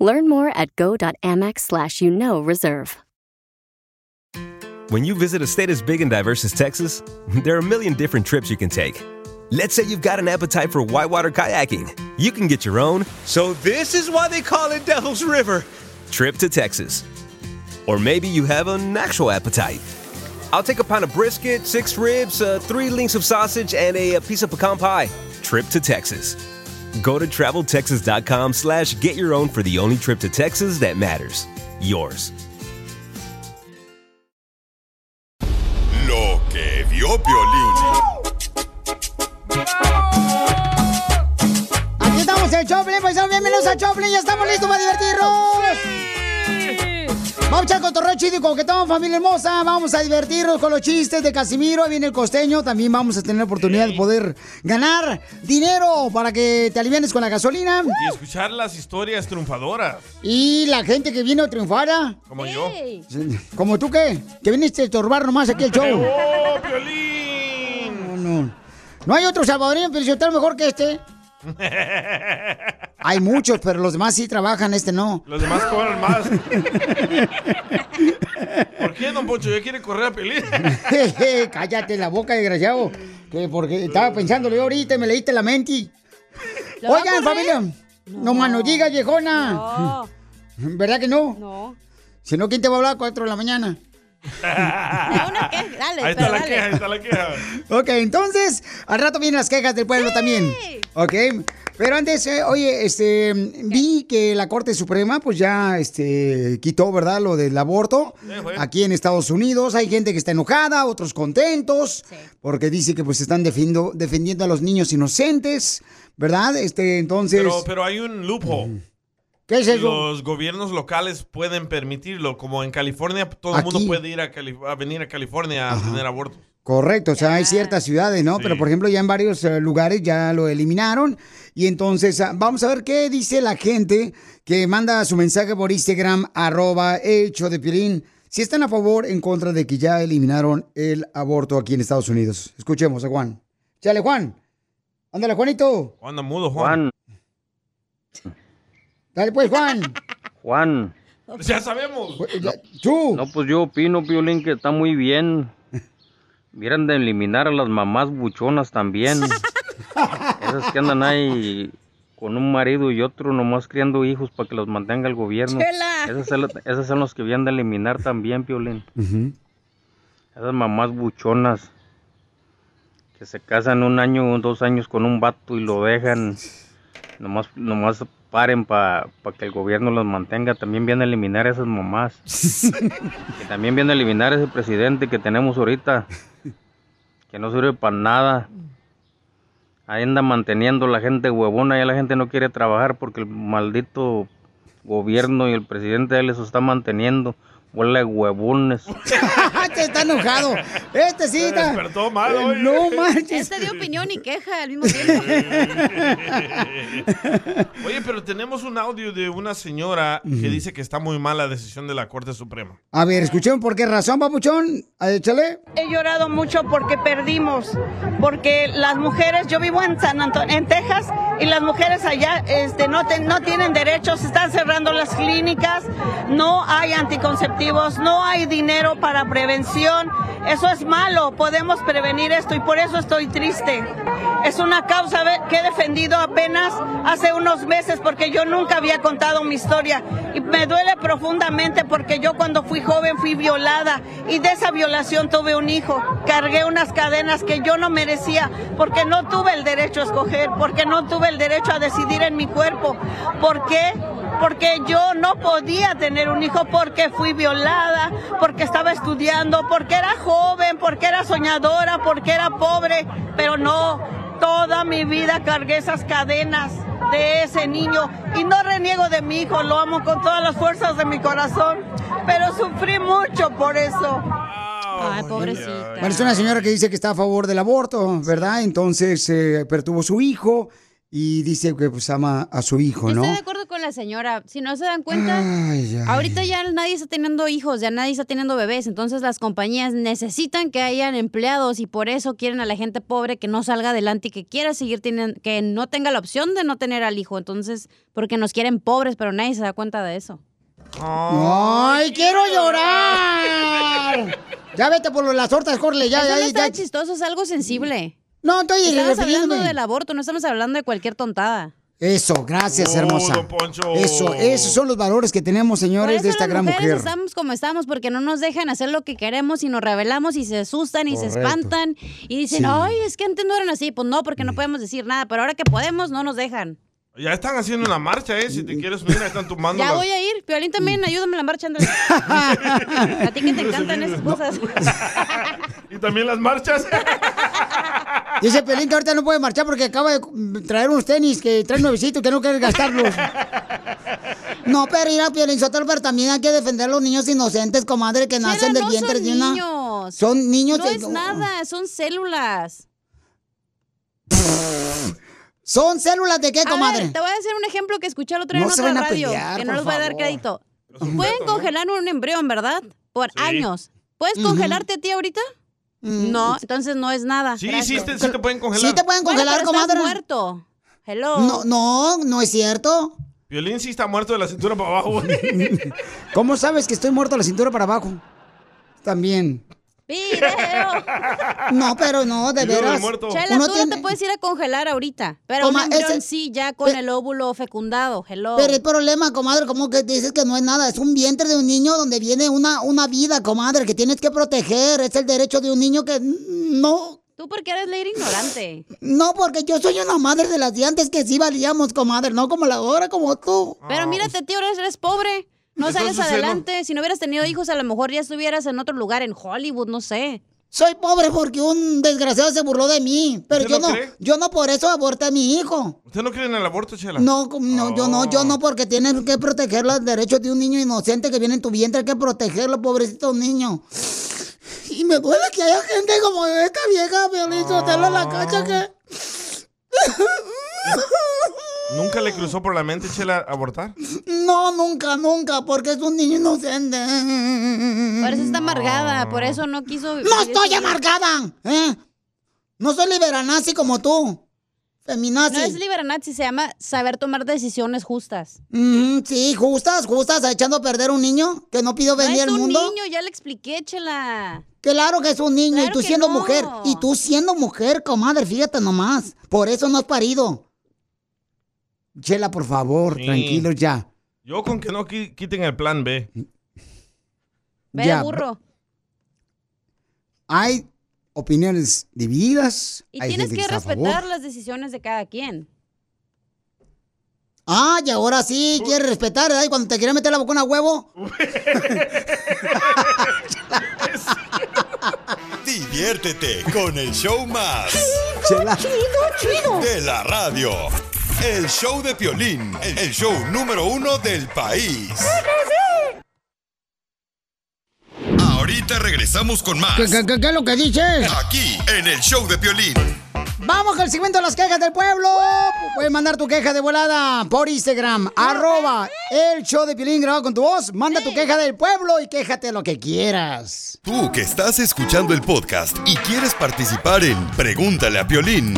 Learn more at go.amex slash you know reserve. When you visit a state as big and diverse as Texas, there are a million different trips you can take. Let's say you've got an appetite for whitewater kayaking. You can get your own. So this is why they call it Devil's River. Trip to Texas. Or maybe you have an actual appetite. I'll take a pound of brisket, six ribs, uh, three links of sausage, and a, a piece of pecan pie. Trip to Texas. Go to traveltexas.com slash get your own for the only trip to Texas that matters. Yours. Lo que vio Piolín. Aquí estamos en Choplin, pues bienvenidos a Choplin, ya estamos listos para divertirnos. Vamos a cotorreo chido y coquetón, familia hermosa. Vamos a divertirnos con los chistes de Casimiro. Ahí viene el costeño. También vamos a tener la oportunidad de poder ganar dinero para que te alivienes con la gasolina. Y escuchar las historias triunfadoras. Y la gente que vino a triunfar. ¿ah? Como yo. ¿Como tú qué? Que viniste a estorbar nomás aquí el show. ¡Oh, Piolín! No, no. No hay otro salvadoreño pero mejor que este. Hay muchos, pero los demás sí trabajan, este no. Los demás cobran más. ¿Por qué, don Poncho? ¿Ya quiere correr a Piolín? Cállate la boca, desgraciado. Que porque estaba pensándolo yo ahorita y me leíste la mente. Oigan, familia. No, mano, diga, viejona. No. ¿Verdad que no? No. Si no, ¿quién te va a hablar a 4 de la mañana? Dale, Ahí está pero la dale. queja, ahí está la queja. Ok, entonces, al rato vienen las quejas del pueblo también. Ok, pero antes, eh, oye, este, vi que la Corte Suprema, pues ya, este, quitó, ¿verdad?, lo del aborto aquí en Estados Unidos. Hay gente que está enojada, otros contentos, porque dice que pues están defendiendo, defendiendo a los niños inocentes, ¿verdad? Este, entonces... Pero, pero hay un loophole. ¿Qué es eso? Los gobiernos locales pueden permitirlo. Como en California, todo el mundo puede ir a, Cali- a venir a California a tener abortos. Correcto, o sea, hay ciertas ciudades, ¿no? Pero por ejemplo, ya en varios eh, lugares ya lo eliminaron. Y entonces, ah, vamos a ver qué dice la gente que manda su mensaje por Instagram, arroba hecho de Piolín. Si están a favor, en contra de que ya eliminaron el aborto aquí en Estados Unidos. Escuchemos a Juan. Chale, Juan. Ándale, Juanito. Anda mudo, Juan. Dale, pues, Juan. Juan. Ya sabemos. ¿Tú? No, pues yo opino, Piolín, que está muy bien. Vieran de eliminar a las mamás buchonas también. Esas que andan ahí con un marido y otro nomás criando hijos para que los mantenga el gobierno. Esas son, las- esas son los que vienen de eliminar también, Piolín. Esas mamás buchonas que se casan un año o dos años con un vato y lo dejan, nomás, nomás paren para que el gobierno los mantenga. También viene a eliminar a esas mamás. que también viene a eliminar a ese presidente que tenemos ahorita, que no sirve para nada. Ahí anda manteniendo la gente huevona, ya la gente no quiere trabajar porque el maldito gobierno y el presidente de él eso está manteniendo. Huele huevones. Este está enojado. Este sí está. despertó mal Eh, hoy. No manches. Este dio opinión y queja al mismo tiempo. Oye, pero tenemos un audio de una señora que dice que está muy mal la decisión de la Corte Suprema. A ver, escuchemos por qué razón, papuchón. Échale. He llorado mucho porque perdimos, porque las mujeres, yo vivo en San Antonio, en Texas, y las mujeres allá este, no, te- no tienen derechos, están cerrando las clínicas, no hay anticonceptivos, no hay dinero para prevención. Eso es malo, podemos prevenir esto y por eso estoy triste. Es una causa que he defendido apenas hace unos meses porque yo nunca había contado mi historia y me duele profundamente porque yo cuando fui joven fui violada y de esa violación tuve un hijo. Cargué unas cadenas que yo no merecía porque no tuve el derecho a escoger, porque no tuve el derecho a decidir en mi cuerpo. ¿Por qué? Porque yo no podía tener un hijo porque fui violada, porque estaba estudiando, porque era joven, porque era soñadora, porque era pobre, pero no, toda mi vida cargué esas cadenas de ese niño. Y no reniego de mi hijo, lo amo con todas las fuerzas de mi corazón, pero sufrí mucho por eso. Ay, pobrecita. Bueno, es una señora que dice que está a favor del aborto, ¿verdad? Entonces, eh, pero tuvo su hijo y dice que pues ama a su hijo, ¿no? Estoy de acuerdo con la señora. Si no se dan cuenta, Ay, ay. ahorita ya nadie está teniendo hijos, ya nadie está teniendo bebés. Entonces las compañías necesitan que hayan empleados y por eso quieren a la gente pobre que no salga adelante y que quiera seguir teniendo, que no tenga la opción de no tener al hijo. Entonces, porque nos quieren pobres, pero nadie se da cuenta de eso. ¡Ay, quiero llorar! Ya vete por las tortas, Corle, ya, eso ya, no ya. está chistoso, es algo sensible. No, estoy Estamos hablando del aborto, no estamos hablando de cualquier tontada. Eso, gracias, Oh, hermosa. don Poncho. Eso, esos son los valores que tenemos, señores, eso de esta las gran mujer. estamos como estamos porque no nos dejan hacer lo que queremos y nos rebelamos y se asustan y se espantan y dicen, Sí. Ay, es que antes no eran así. Pues no, porque no podemos decir nada, pero ahora que podemos, no nos dejan. Ya están haciendo una marcha, ¿eh? Si te quieres unir, ahí están tumbando. Ya las- voy a ir. Piolín también, ayúdame en la marcha, ándale. A ti que te encantan esas cosas. Y también las marchas. Dice Pelín que ahorita no puede marchar porque acaba de traer unos tenis que trae nuevecitos que no quiere gastarlos. No, pero ir a Sotelo, pero también hay que defender a los niños inocentes, comadre, que nacen Chela, del no vientre son de una... niños. Son niños No de- es nada, son células. ¿Son células de qué, A ver, comadre? te voy a hacer un ejemplo que escuché el otro día No en se otra van a radio, pelear, que no les voy a dar crédito. Pueden congelar un embrión, ¿verdad? Por Sí. años. ¿Puedes congelarte a ti ahorita? No, entonces no es nada. Sí, sí Gracias. te, sí te pueden congelar. ¿Sí te pueden Bueno, congelar, estás comadre? muerto. Hello. No, no, no es cierto. Violín sí está muerto de la cintura para abajo. ¿Cómo sabes que estoy muerto a la cintura para abajo? También. Video. No, pero no, de Video veras. muerto. Chela, Uno tú tiene- no te puedes ir a congelar ahorita. Pero Toma, un embrión ese- sí, ya con el óvulo fecundado. Hello. Pero el problema, comadre, como que dices que no es nada, es un vientre de un niño donde viene una, una vida, comadre, que tienes que proteger. Es el derecho de un niño que no, Tú porque eres leer ignorante. no, porque yo soy una madre de las de antes que sí valíamos, comadre, no como la ahora, como tú. Pero mírate, tío, eres, eres pobre. No Entonces, sales ¿no? adelante. Si no hubieras tenido hijos, a lo mejor ya estuvieras en otro lugar, en Hollywood, no sé. Soy pobre porque un desgraciado se burló de mí, pero ¿Usted yo no cree? yo no por eso aborté a mi hijo. ¿Usted no cree en el aborto, Chela? No, no, yo no, yo Oh. no, porque tienes que proteger los derechos de un niño inocente que viene en tu vientre, hay que protegerlo, pobrecito niño. Y me duele que haya gente como esta vieja Violín Sotelo en la cacha que... ¿Nunca le cruzó por la mente, Chela, abortar? No, nunca, nunca, porque es un niño inocente. Por eso está amargada, por eso no quiso. ¡No estoy amargada! ¿eh? No soy liberanazi como tú. Feminazi. No es liberanazi, se llama saber tomar decisiones justas. Mm, sí, justas, justas, echando a perder un niño que no pidió No venir es al un mundo. niño, ya le expliqué, chela. Claro que es un niño y tú siendo no. mujer. Y tú siendo mujer, comadre, fíjate nomás. Por eso no has parido. Chela, por favor, Sí. tranquilos ya. Yo con que no qui- quiten el plan B. Ve Ya. de burro. Hay opiniones divididas. Y hay tienes que respetar las decisiones de cada quien. Ah, y ahora sí, quieres respetar, ¿verdad? Y cuando te quieres meter la boca a huevo. Diviértete con el show más. Chela. De la radio. El show de Piolín, el show número uno del país. Ahorita regresamos con más. ¿Qué, qué, qué- qué es lo que dices? Aquí, en el show de Piolín. Vamos con el segmento de las quejas del pueblo. Puedes mandar tu queja de volada por Instagram, arroba el show de Piolín grabado con tu voz. Manda tu queja del pueblo y quéjate lo que quieras. Tú que estás escuchando el podcast y quieres participar en Pregúntale a Piolín.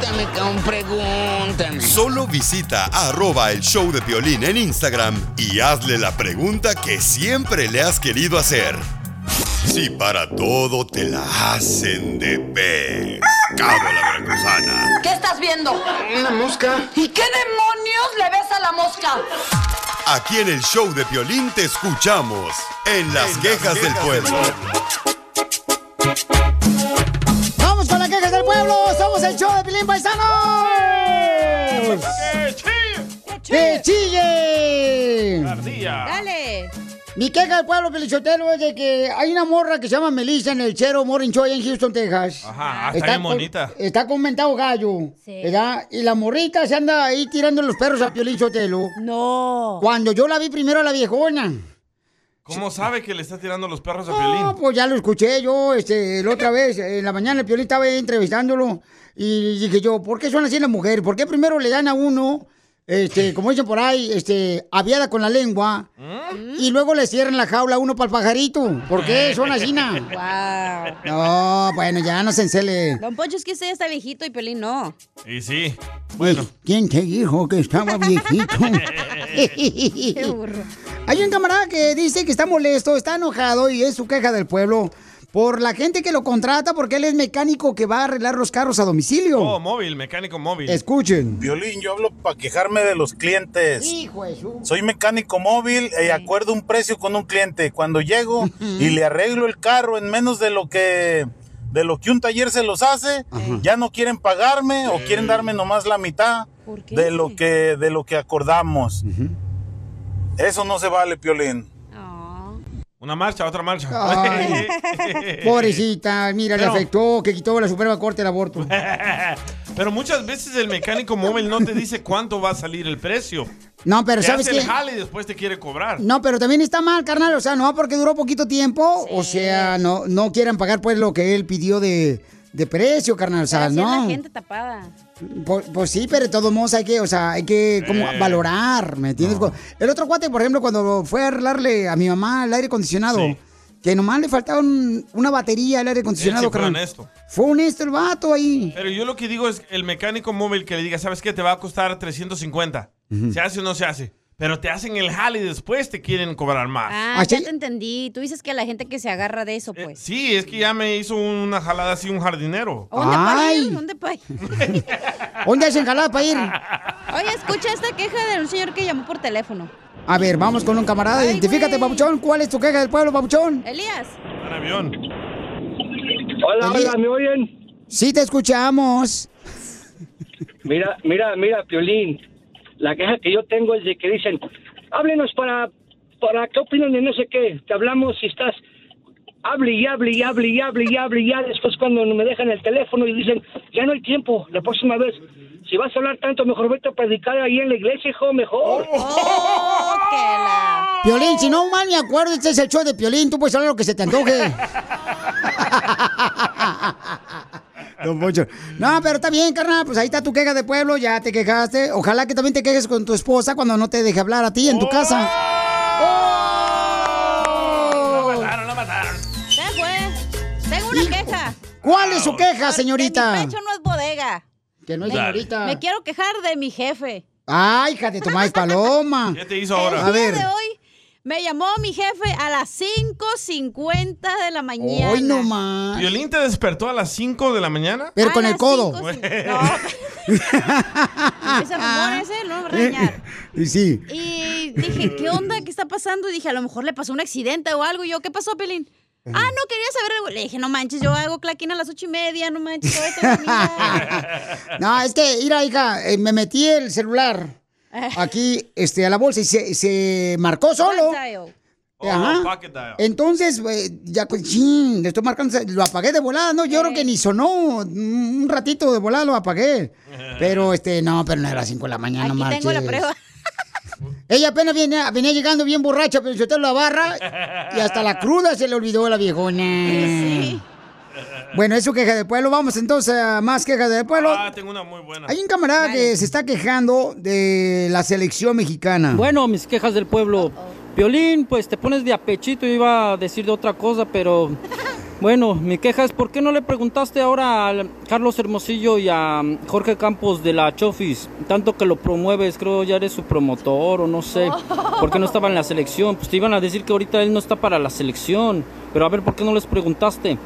Pregúntame, cabrón, pregúntame. Solo visita arroba el show de Piolín en Instagram y hazle la pregunta que siempre le has querido hacer. Si para todo te la hacen de pez. Cabo la veracruzana. ¿Qué estás viendo? Una mosca. ¿Y qué demonios le ves a la mosca? Aquí en el show de Piolín te escuchamos en las quejas del pueblo. Somos el show de Piolín Paisanos. ¡Que chille! ¡Que chille! Ardilla. Dale. Mi queja del pueblo Pelichotelo es de que hay una morra que se llama Melissa en el Chero Morning Show allá en Houston, Texas. Ajá, está bien con- bonita. Está con mentado gallo. ¿Verdad? Y la morrita se anda ahí tirando los perros a Piolín Sotelo. No. Cuando yo la vi primero a la viejona. ¿Cómo sabe que le está tirando los perros a No, Piolín? pues ya lo escuché yo este, la otra vez. En la mañana el Piolín estaba ahí entrevistándolo. Y dije yo, ¿por qué son así las mujeres? ¿Por qué primero le dan a uno, este, como dicen por ahí, este, aviada con la lengua? Y luego le cierran la jaula a uno para el pajarito. ¿Por qué son así? Wow. No, bueno, ya no se encele. Don Poncho es que usted está viejito y Pelín no. Y sí. Bueno. ¿Quién te dijo que estaba viejito? Qué burro. Hay un camarada que dice que está molesto, está enojado y es su queja del pueblo por la gente que lo contrata porque él es mecánico que va a arreglar los carros a domicilio. Oh, móvil, mecánico móvil. Escuchen. Violín, yo hablo para quejarme de los clientes. Hijo de su- Soy mecánico móvil y acuerdo un precio con un cliente. Cuando llego y le arreglo el carro en menos de lo que de lo que un taller se los hace, ya no quieren pagarme o quieren darme nomás la mitad de lo que de lo que acordamos. Eso no se vale, Piolín. Una marcha, otra marcha. Ay, pobrecita, mira, le Pero- afectó que quitó la Suprema Corte el aborto. Pero muchas veces el mecánico móvil no te dice cuánto va a salir el precio. No, pero te ¿sabes hace qué? el jale y después te quiere cobrar. No, pero también está mal, carnal. O sea, no porque duró poquito tiempo. O sea, no, no quieran pagar pues lo que él pidió de, de precio, carnal. O sea, Así es no. la gente tapada. Pues, pues sí, pero de todos modos hay que, o sea, hay que como Eh. valorar, ¿me entiendes? El otro cuate, por ejemplo, cuando fue a arreglarle a mi mamá el aire acondicionado, que nomás le faltaba un- una batería al aire Él sí acondicionado, fue honesto. Fue honesto el vato ahí. Pero yo lo que digo es el mecánico móvil que le diga, ¿sabes qué? Te va a costar 350. Ujú. ¿Se hace o no se hace? Pero te hacen el jale y después te quieren cobrar más. Ah, ya te entendí. Tú dices que la gente que se agarra de eso, pues. Sí, es que ya me hizo una jalada así un jardinero. ¿Dónde para Ay. ir? ¿Dónde para ir? ¿Dónde hacen jalada para ir? Oye, escucha esta queja de un señor que llamó por teléfono. A ver, vamos con un camarada. Identifícate, papuchón. ¿Cuál es tu queja del pueblo, papuchón? Elías. Un avión. Hola, hola, ¿me oyen? Sí, te escuchamos. Mira, mira, mira, Piolín. La queja que yo tengo es de que dicen, háblenos para, para qué opinan de no sé qué. Te hablamos si estás, hable y hable y hable y hable y hable y ya después cuando me dejan el teléfono y dicen, ya no hay tiempo, la próxima vez. Si vas a hablar tanto, mejor vete a predicar ahí en la iglesia, hijo, mejor. Piolín, si no mal me acuerdo, este es el show de Piolín. Tú puedes hablar lo que se te antoje. Don Poncho. No, pero está bien, carnal. Pues ahí está tu queja de pueblo, ya te quejaste. Ojalá que también te quejes con tu esposa cuando no te deje hablar a ti en tu casa. Se fue. Tengo una queja. ¿Cuál es su queja, señorita? Mi pecho no es bodega. Que no es señorita. Me quiero quejar de mi jefe. Ay, hija de tu maíz paloma. ¿Qué te hizo El ahora? A día ver. de hoy me llamó mi jefe a las 5.50 de la mañana. Hoy no más. ¿Violín te despertó a las 5 de la mañana? Pero con el codo. Ese rumor ese no me va a regañar. Y sí. Y dije, ¿qué onda? ¿Qué está pasando? Y dije, a lo mejor le pasó un accidente o algo. Y yo, ¿qué pasó, Pelín? Ah, no, quería saber algo. Le dije, no manches, yo hago claquín a las ocho y media, no manches, todavía tengo miedo". No, es que, mira, hija, eh, me metí el celular aquí este, a la bolsa y se, se marcó solo. Dial. Ajá. Oh, dial. Entonces, eh, ya, pues, chin, le estoy marcando, lo apagué de volada, ¿no? Yo creo que ni sonó, un ratito de volada lo apagué. Pero, este, no, pero no era las 5 de la mañana, no Aquí tengo la marches. prueba. Ella apenas venía, venía llegando bien borracha, pero yo la barra y hasta la cruda se le olvidó a la viejona. Bueno, es su queja de pueblo. Vamos entonces a más quejas de pueblo. Ah, tengo una muy buena. Hay un camarada que se está quejando de la selección mexicana. Bueno, mis quejas del pueblo. Violín, pues te pones de apechito, iba a decir de otra cosa, pero bueno, mi queja es ¿por qué no le preguntaste ahora a Carlos Hermosillo y a Jorge Campos de la Chofis? Tanto que lo promueves, creo ya eres su promotor o no sé. ¿Por qué no estaba en la selección? Pues te iban a decir que ahorita él no está para la selección. Pero a ver, ¿por qué no les preguntaste?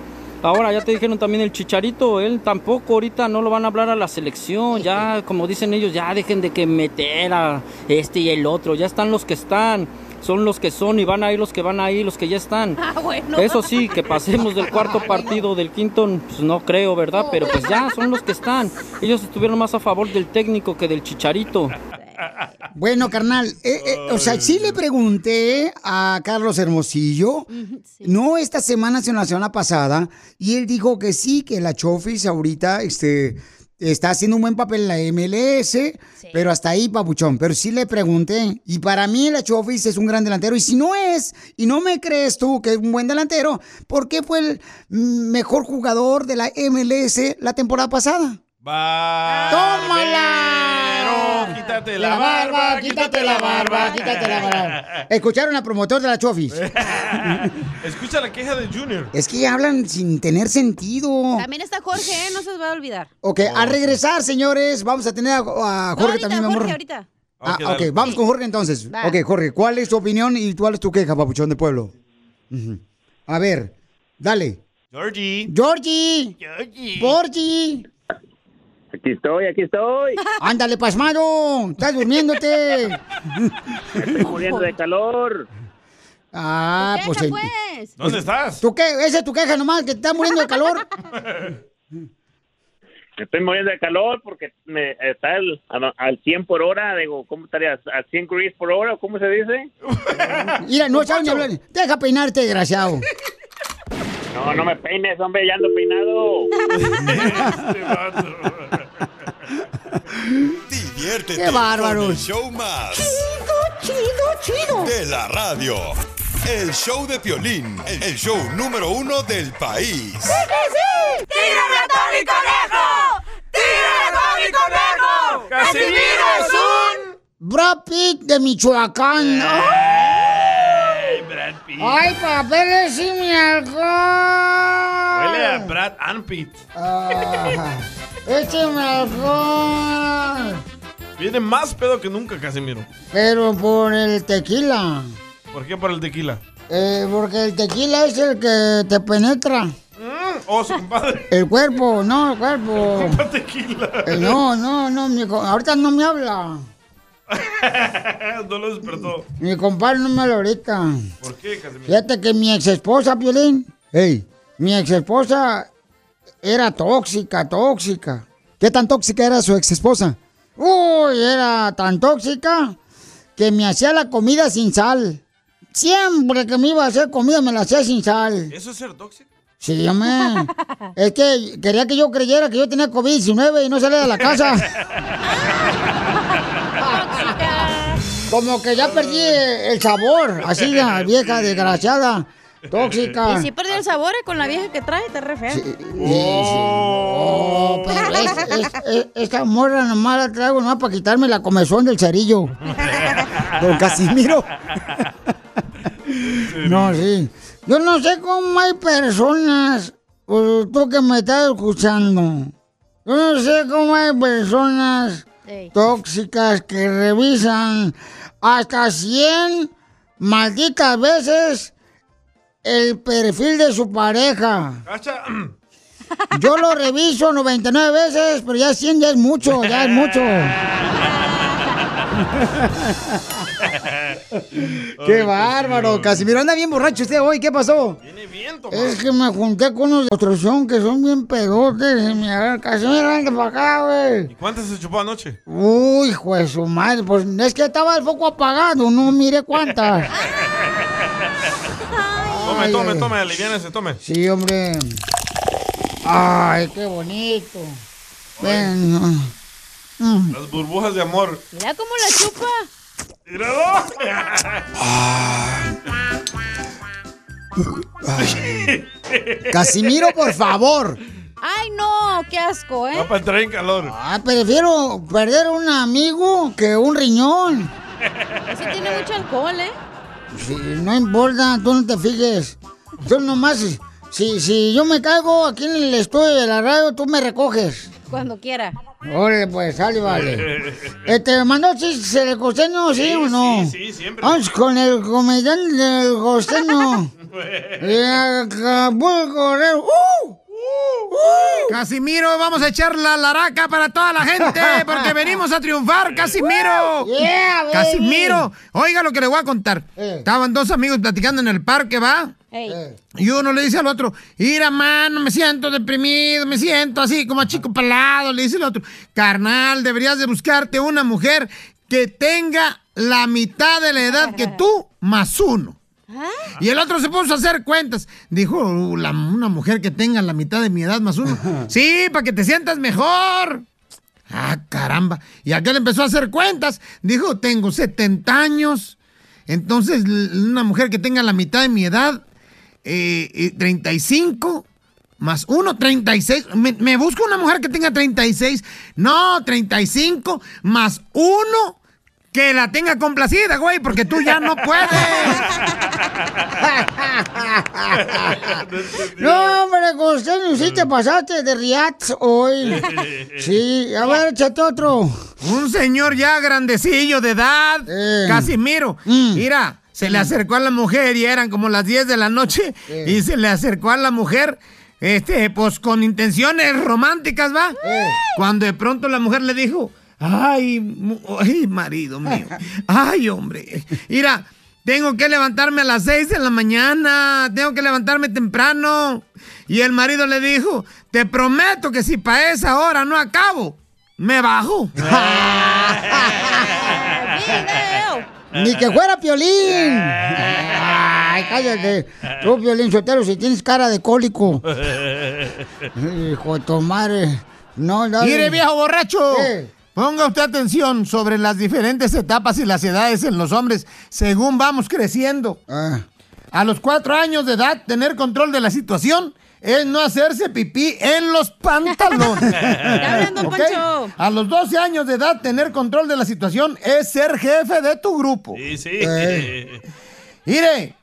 Ahora ya te dijeron también el chicharito, él tampoco ahorita no lo van a hablar a la selección, ya como dicen ellos, ya dejen de que meter a este y el otro, ya están los que están, son los que son y van a ir los que van a ir, los que ya están. Ah, bueno. Eso sí, que pasemos del cuarto partido del quinto, pues no creo, ¿verdad? Pero pues ya son los que están. Ellos estuvieron más a favor del técnico que del chicharito. Bueno, carnal, eh, eh, o sea, sí le pregunté a Carlos Hermosillo, no esta semana, sino la semana pasada, y él dijo que sí, que la Chofis ahorita este, está haciendo un buen papel en la MLS, pero hasta ahí, papuchón. Pero sí le pregunté, y para mí la Chofis es un gran delantero, y si no es, y no me crees tú que es un buen delantero, ¿por qué fue el mejor jugador de la MLS la temporada pasada? ¡Tómala! Quítate la barba, quítate la barba, quítate la barba. Escucharon al promotor de la Chofis. Escucha la queja de Junior. Es que hablan sin tener sentido. También está Jorge, ¿eh? No se os va a olvidar. Ok, al regresar, señores, vamos a tener a, a No, Jorge ahorita, también, mi amor. Jorge, ahorita. Ah, Ok, ok, dale. vamos con Jorge entonces. Va. Ok, Jorge, ¿cuál es tu opinión y cuál es tu queja, papuchón de pueblo? A ver, dale. Georgie. Georgie. Georgie. Aquí estoy, aquí estoy. Ándale, pasmado. Estás durmiéndote. Estoy muriendo de calor. Ah, pues. pues. ¿Dónde estás? ¿Tú qué? Esa es tu queja nomás, que te estás muriendo de calor. Estoy muriendo de calor porque me está al, al 100 por hora. Digo, ¿cómo estarías? ¿A 100 gris por hora? ¿Cómo se dice? Mira, no sabes ni hablar. Deja peinarte, desgraciado. No, no me peines, hombre, ya ando peinado. Diviértete ¡Qué bárbaros! con el show más Chido, chido. de la radio. El show de Piolín, el show número uno del país. ¡Tira ratón y conejo! ¡Tira ratón y conejo! ¡Casimiro es un... Brad Pitt de Michoacán. Hey, Brad Pitt. ¡Ay, papeles y mi alcohol! Huele a Brad and Pitt. Ah, écheme alcohol. Viene más pedo que nunca, Casimiro. Pero por el tequila. ¿Por qué por el tequila? Eh, porque el tequila es el que te penetra. Oh, su compadre. El cuerpo, no, el cuerpo. Compa tequila. Eh, no, no, no, mi ahorita no me habla. no lo despertó. Mi compadre no me habla ahorita. ¿Por qué, Casimiro? Fíjate que mi ex esposa, Piolín. Ey, mi ex esposa era tóxica, tóxica. ¿Qué tan tóxica era su ex esposa? Uy, era tan tóxica que me hacía la comida sin sal. Siempre que me iba a hacer comida me la hacía sin sal. ¿Eso es ser tóxico? Sí, hombre. es que quería que yo creyera que yo tenía COVID-19 y no salía de la casa. Como que ya perdí el sabor. Así la vieja desgraciada, tóxica. Y si perdió el sabor eh, con la vieja que trae, está re fea. Oh, pero es- es- es- esta morra nomás la traigo nomás para quitarme la comezón del cerillo. Don Casimiro. No, sí. Yo no sé cómo hay personas, pues, tú que me estás escuchando. Yo no sé cómo hay personas tóxicas que revisan hasta 100 malditas veces el perfil de su pareja. Yo lo reviso 99 veces, pero ya 100 ya es mucho, ya es mucho. ¡Qué bárbaro! Casimiro, anda bien borracho usted hoy, ¿qué pasó? Tiene viento, Es que me junté con unos de construcción que son bien pedotes agarran, Casimiro, anda para acá, güey. ¿Y cuántas se chupó anoche? Uy, hijo de su madre, pues es que estaba el foco apagado, no mire cuántas. Tome, tome, tome, aliviánese, tome. Sí, hombre. Ay, qué bonito. Ven. Mm. Las burbujas de amor. Mira cómo la chupa. ¡Míralo! Casimiro, por favor. Ay, no, qué asco, ¿eh? Va para entrar en calor. Ah, prefiero perder un amigo que un riñón. Ese tiene mucho alcohol, ¿eh? Sí, no importa, tú no te fijes. Tú nomás, si, si yo me caigo aquí en el estudio de la radio, tú me recoges. Cuando quiera. Órale, pues, sale, vale. Este, ¿mandó chistes el costeño, sí, o no? Sí, sí, siempre. Vamos con el comediante del costeño. De Acapulco. ¡Uh! Casimiro, vamos a echar la laraca para toda la gente porque venimos a triunfar, Casimiro. Yeah. Casimiro, oiga lo que le voy a contar. Eh. Estaban dos amigos platicando en el parque, ¿va? Ey. Y uno le dice al otro, mira, mano, me siento deprimido, me siento así como a chico palado. Le dice el otro, carnal, deberías de buscarte una mujer que tenga la mitad de la edad que tú más uno. Y el otro se puso a hacer cuentas. Dijo "Uh, la- una mujer que tenga la mitad de mi edad más uno. Sí, para que te sientas mejor. Ah, caramba. Y aquel empezó a hacer cuentas. Dijo, tengo 70 años. Entonces, una mujer que tenga la mitad de mi edad, eh, eh, 35 más uno, 36. Me, me busco una mujer que tenga 36. No, 35 más uno que la tenga complacida, güey, porque tú ya no puedes. No, hombre, Costeño, sí te pasaste de riats hoy. Sí, a ver, échate otro. Un señor ya grandecillo de edad, Casimiro. Mira, se le acercó a la mujer y eran como las 10 de la noche y se le acercó a la mujer, este, pues con intenciones románticas, ¿va? Cuando de pronto la mujer le dijo, ay, ay, marido mío, ay, hombre, mira, tengo que levantarme a las 6 de la mañana, tengo que levantarme temprano. Y el marido le dijo, te prometo que si para esa hora no acabo, me bajo. Ni que fuera Piolín. Ay, cállate. Tú, Piolín Sotero, si tienes cara de cólico. Hijo de tu madre. No, no. Mire, viejo borracho. ¿Qué? Ponga usted atención sobre las diferentes etapas y las edades en los hombres según vamos creciendo. Ah. A los cuatro años de edad, tener control de la situación es no hacerse pipí en los pantalones. Ya hablando, ¿Ok? Poncho. A los 12 años de edad, tener control de la situación es ser jefe de tu grupo. Sí, sí. Eh. Mire,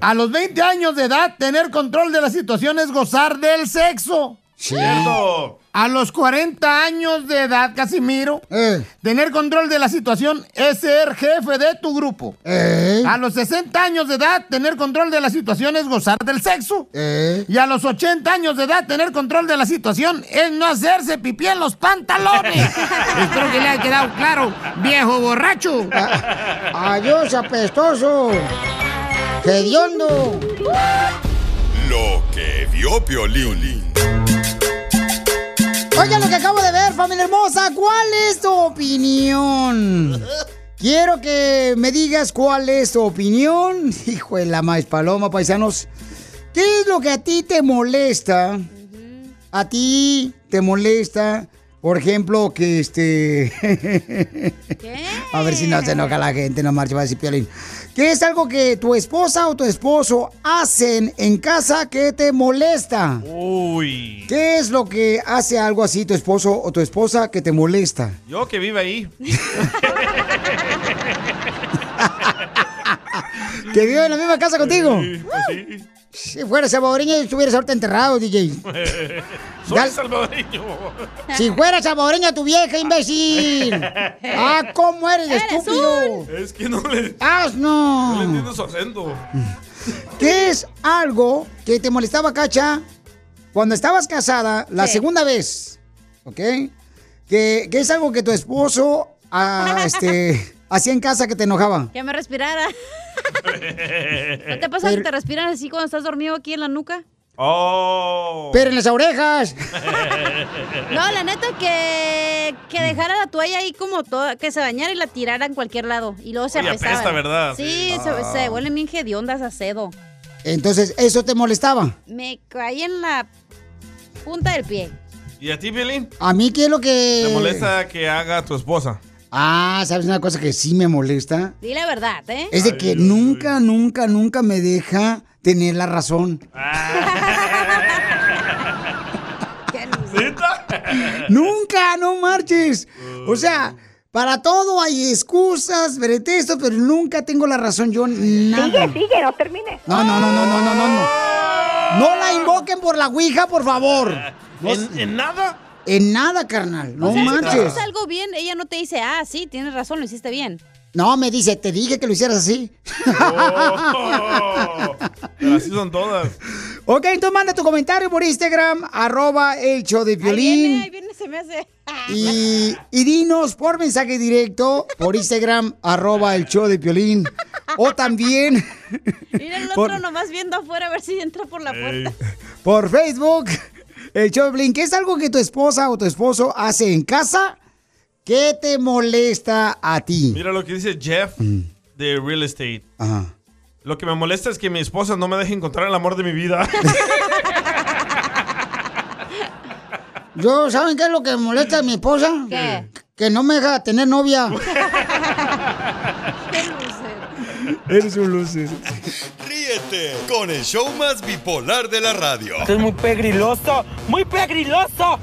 a los 20 años de edad, tener control de la situación es gozar del sexo. Cierto. A los 40 años de edad, Casimiro, Eh. tener control de la situación es ser jefe de tu grupo. Eh. A los 60 años de edad, tener control de la situación es gozar del sexo. Eh. Y a los 80 años de edad, tener control de la situación es no hacerse pipí en los pantalones. Espero que le haya quedado claro, viejo borracho. Adiós, apestoso. Hediondo. Lo que vio Piolín. Oigan lo que acabo de ver, familia hermosa. ¿Cuál es tu opinión? Quiero que me digas cuál es tu opinión. Hijo de la maíz paloma, paisanos. ¿Qué es lo que a ti te molesta? A ti te molesta, por ejemplo, que este. A ver si no se enoja la gente, no marcha, va a decir Piolín. ¿Qué es algo que tu esposa o tu esposo hacen en casa que te molesta? Uy. ¿Qué es lo que hace algo así tu esposo o tu esposa que te molesta? Yo que vive ahí. ¿Que vive en la misma casa contigo? Sí, pues sí. Si fuera salvadoreña, estuvieras ahorita enterrado, DJ. Soy salvadoreño. Si fuera salvadoreña tu vieja, imbécil. Ah, ¿cómo eres de estúpido? Es que no le, ¡Asno! no le entiendo su acento. ¿Qué es algo que te molestaba, Cacha, cuando estabas casada la segunda vez? ¿Ok? ¿Qué, qué es algo que tu esposo ah, este, hacía en casa que te enojaba? Que me respirara. ¿No te pasa Pero- que te respiran así cuando estás dormido aquí en la nuca? Oh. Pero en las orejas. No, la neta que, que dejara la toalla ahí como toda, que se bañara y la tirara en cualquier lado. Y luego se Oye, apestaba. apesta, ¿verdad? Sí, Sí. se, Ah. se huelen bien hediondas a cedo. Entonces, ¿eso te molestaba? Me caí en la punta del pie. ¿Y a ti, Piolín? A mí, ¿qué es lo que...? ¿Te molesta que haga tu esposa? Ah, ¿sabes una cosa que sí me molesta? Di la verdad, ¿eh? Es de que nunca, nunca, nunca me deja tener la razón. Nunca, no marches. O sea, para todo hay excusas, pretextos, pero nunca tengo la razón yo nada. Sigue, sigue, no termine. No, no, no, no, no, no, no, no. No la invoquen por la ouija, por favor. No- ¿En, en nada? En nada, carnal. No O sea, si tú haces algo bien, ella no te dice, ah, sí, tienes razón, lo hiciste bien. No, me dice, te dije que lo hicieras así. Oh. Pero así son todas. Ok, entonces manda tu comentario por Instagram, arroba el show de Ahí violín. viene, ahí viene, se me hace. Y, y dinos por mensaje directo por Instagram, arroba el show de Piolín. O también Mira el Por- otro nomás viendo afuera a ver si entra por la puerta. por Facebook, el Choplin, ¿qué es algo que tu esposa o tu esposo hace en casa que te molesta a ti? Mira lo que dice Jeff mm. de Real Estate. Lo que me molesta es que mi esposa no me deje encontrar el amor de mi vida. Yo, ¿saben qué es lo que me molesta a mi esposa? ¿Qué? Que no me deja tener novia. Eres un luce. con el show más bipolar de la radio. Esto es muy pegriloso, muy pegriloso.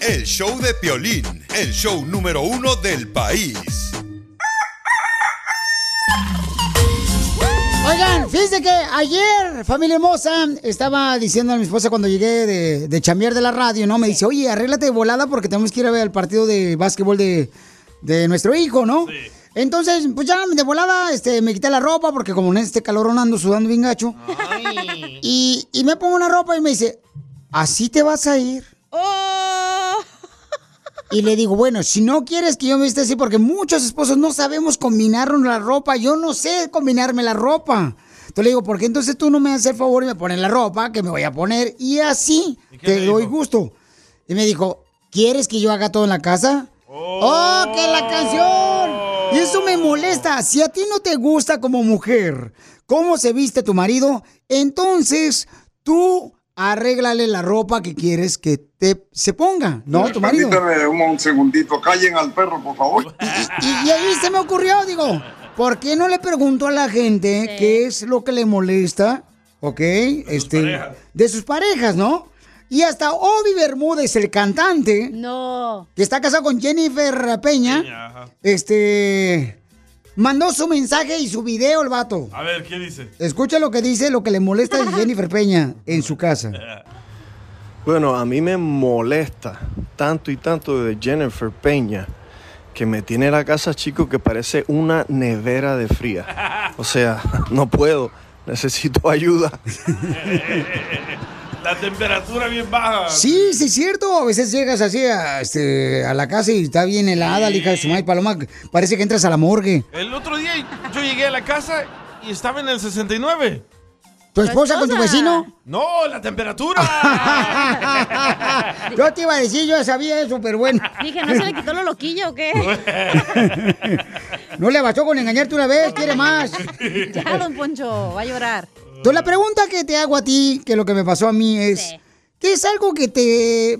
El show de Piolín, el show número uno del país. Oigan, fíjense que ayer, familia hermosa, estaba diciendo a mi esposa cuando llegué de, de de la radio, ¿no? Me dice, oye, arréglate de volada porque tenemos que ir a ver el partido de básquetbol de, de nuestro hijo, ¿no? Sí. Entonces, pues ya de volada este, me quité la ropa porque como en este calor ando sudando bien gacho. Y, y me pongo una ropa y me dice, ¿así te vas a ir? Y le digo, bueno, si no quieres que yo me vista así, porque muchos esposos no sabemos combinarnos la ropa, yo no sé combinarme la ropa. Entonces le digo, ¿por qué entonces tú no me haces el favor y me pones la ropa que me voy a poner? Y así te doy gusto. Y me dijo, ¿quieres que yo haga todo en la casa? ¡Oh, que la canción! Y eso me molesta. Si a ti no te gusta como mujer cómo se viste tu marido, entonces tú arréglale la ropa que quieres que te se ponga, ¿no? Tu marido. Permítame un, un segundito, callen al perro, por favor. Y, y ahí se me ocurrió, digo, ¿por qué no le pregunto a la gente qué es lo que le molesta, ok? este, de sus parejas, ¿no? Y hasta Obi Bermúdez, el cantante, No. que está casado con Jennifer Peña, este, mandó su mensaje y su video el vato. A ver, ¿qué dice? Escucha lo que dice, lo que le molesta de Jennifer Peña en su casa. Bueno, a mí me molesta tanto y tanto de Jennifer Peña que me tiene la casa, chico, que parece una nevera de fría. O sea, no puedo, necesito ayuda. La temperatura bien baja. Sí, sí, es cierto. A veces llegas así a, este, a la casa y está bien helada, la hija de su madre Paloma. Parece que entras a la morgue. El otro día yo llegué a la casa y estaba en el 69. ¿Tu esposa con tu vecino? No, la temperatura. Yo te iba a decir, yo sabía eso, pero bueno. Dije, ¿no se le quitó lo loquillo o qué? No le bastó con engañarte una vez, quiere más. Ya, don Poncho, va a llorar. Entonces, la pregunta que te hago a ti, que lo que me pasó a mí es, ¿qué es algo que te,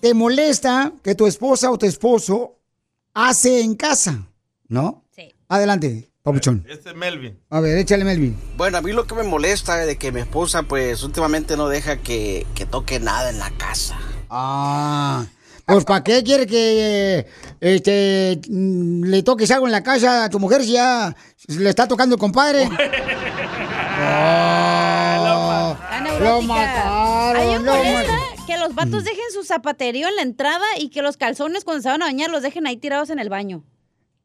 te molesta que tu esposa o tu esposo hace en casa? ¿No? Sí. Adelante, papuchón. Este es Melvin. A ver, échale, Melvin. Bueno, a mí lo que me molesta es de que mi esposa, pues, últimamente no deja que, que toque nada en la casa. Ah, pues ¿para qué quiere que este, le toques algo en la casa a tu mujer si ya le está tocando el compadre? Oh, lo mataron, me lo molesta que los vatos dejen su zapaterío en la entrada y que los calzones cuando se van a bañar los dejen ahí tirados en el baño.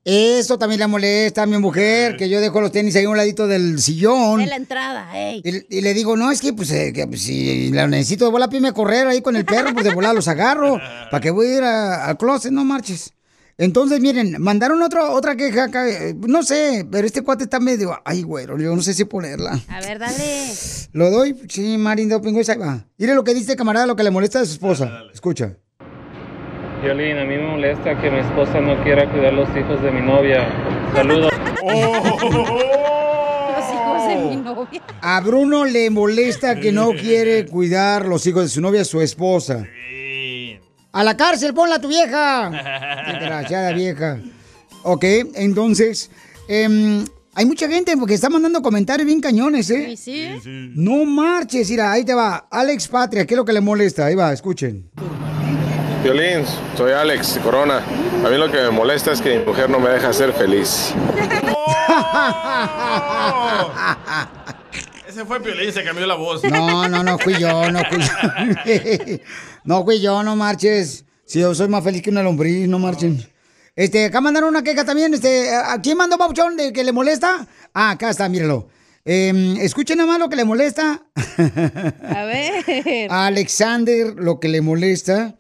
Eso también le molesta a mi mujer, que yo dejo los tenis ahí a un ladito del sillón. En la entrada, ey. Y, y le digo, no, es que pues, eh, que, pues, si la necesito de volar, pime a correr ahí con el perro, pues de volar los agarro. ¿Para que voy a ir a- al closet? No marches. Entonces, miren, mandaron otro, otra queja acá. eh, No sé, pero este cuate está medio. Ay, güero, yo no sé si ponerla. A ver, dale. ¿Lo doy? Sí, Marín de Pingües, ahí va. Mire lo que dice camarada, lo que le molesta de su esposa. Escucha. Violín, a mí me molesta que mi esposa no quiera cuidar los hijos de mi novia. Saludos. Los hijos de mi novia. A Bruno le molesta que no quiere cuidar los hijos de su novia, su esposa. A la cárcel, ponla a tu vieja. Desgraciada vieja. Ok, entonces, em, hay mucha gente que está mandando comentarios bien cañones, ¿eh? Sí, No marches, mira, ahí te va. Alex Patria, ¿qué es lo que le molesta? Ahí va, escuchen. Violín, soy Alex Corona. A mí lo que me molesta es que mi mujer no me deja ser feliz. Ese fue Piolín, se cambió la voz. No, no, no fui yo, no fui yo. No fui yo, no marches. Si yo soy más feliz que una lombriz, no marchen. Este, acá mandaron una queja también. Este, ¿a quién mandó Pauchón de que le molesta? Ah, acá está, míralo. Em, escuchen nada más lo que le molesta. A ver. A Alexander lo que le molesta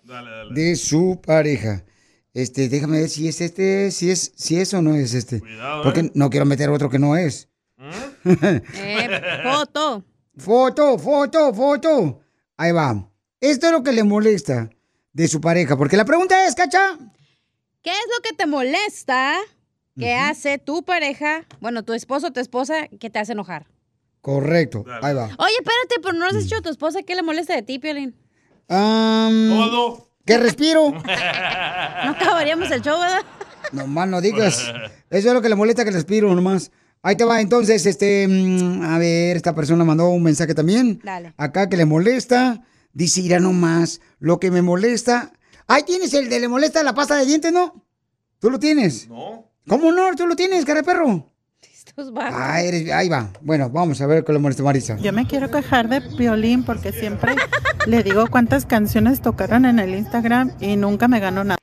de su pareja. Este, déjame ver si es este, si es, si es o no es este. Porque ¿eh? no quiero meter otro que no es. Eh, foto. Foto, foto, foto. Ahí va. Esto es lo que le molesta de su pareja. Porque la pregunta es, Cacha. ¿Qué es lo que te molesta que hace tu pareja, bueno, tu esposo o tu esposa, que te hace enojar? Correcto. Ahí va. Oye, espérate, pero no has dicho a tu esposa qué le molesta de ti, Piolín. Todo. Que respiro. No acabaríamos el show, ¿verdad? No más no digas. Eso es lo que le molesta que respiro nomás. Ahí te va, entonces, este, mm, a ver, esta persona mandó un mensaje también. Dale. Acá que le molesta. Dice, irá nomás, lo que me molesta. Ahí tienes el de le molesta la pasta de dientes, ¿no? ¿Tú lo tienes? No. ¿Cómo no? ¿Tú lo tienes, cara de perro? Ah, eres- ahí va. Bueno, vamos a ver qué le molesta a Marisa. Yo me quiero quejar de Violín porque siempre le digo cuántas canciones tocaron en el Instagram y nunca me ganó nada.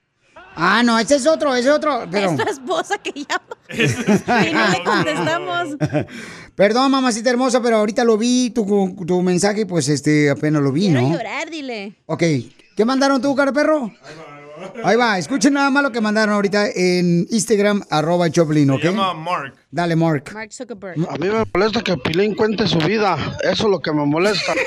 Ah, no, ese es otro, ese es otro. Pero... Es tu esposa que llama. y no le contestamos. Perdón, mamacita hermosa, pero ahorita lo vi, tu, tu mensaje, pues este, apenas lo vi, Quiero ¿no? llorar, dile. Ok, ¿qué mandaron tú, cara perro? Ahí va, escuchen nada más lo que mandaron ahorita en Instagram, arroba Choplin, ¿ok? Se llama Mark. Dale, Mark. Mark Zuckerberg. A mí me molesta que Pilín cuente su vida. Eso es lo que me molesta.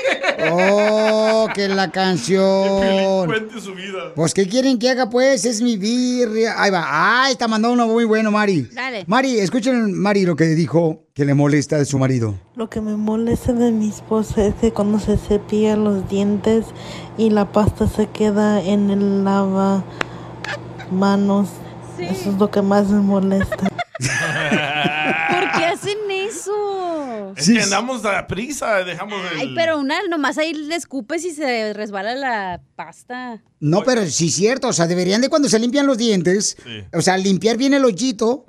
Oh, que la canción. Cuente su vida. Pues, ¿qué quieren que haga, pues? Es mi birria. Ahí va. Ay, está mandando uno muy bueno, Mari. Dale. Mari, escuchen, Mari, lo que dijo que le molesta de su marido. Lo que me molesta de mi esposa es que cuando se cepilla los dientes y la pasta se queda en el lava manos. Eso es lo que más me molesta. Es que andamos a prisa, dejamos el... Ay, pero una, nomás ahí le escupes y se resbala la pasta. No, pero sí es cierto, o sea, deberían de cuando se limpian los dientes, o sea, limpiar bien el hoyito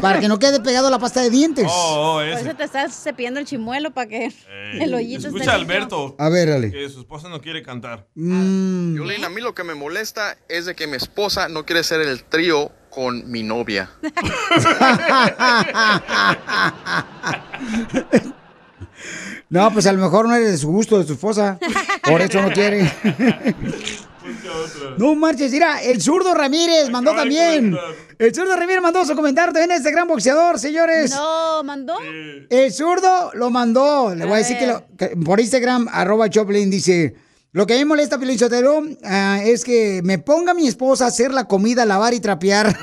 para que no quede pegado la pasta de dientes. Oh, oh, Por eso te estás cepillando el chimuelo para que Eh, el hoyito esté Escucha. Alberto. A ver, dale. Que su esposa no quiere cantar. Mm. Violín, a mí lo que me molesta es de que mi esposa no quiere ser el trío con mi novia. No, pues a lo mejor no eres de su gusto, de su esposa. Por eso no quiere. No marches, mira, el zurdo Ramírez mandó también. El zurdo Ramírez mandó su comentario también a este gran boxeador, señores. No, mandó. El zurdo lo mandó. Le voy a, decir que, ver. lo- que por Instagram, arroba Choplin, dice... Lo que a mí me molesta, Piolín Sotelo, ah, es que me ponga mi esposa a hacer la comida, lavar y trapear.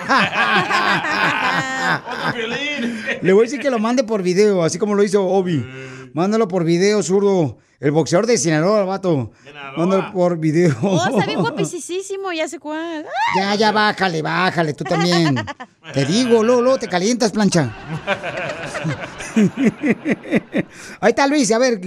Le voy a decir que lo mande por video, así como lo hizo Obi. Mándalo por video, zurdo. El boxeador de Sinaloa, el vato. Mándalo por video. Oh, está bien guapísimo, ya sé cuál. Ya, ya, bájale, bájale, tú también. Te digo, Lolo, te calientas, plancha. Ahí está Luis, a ver.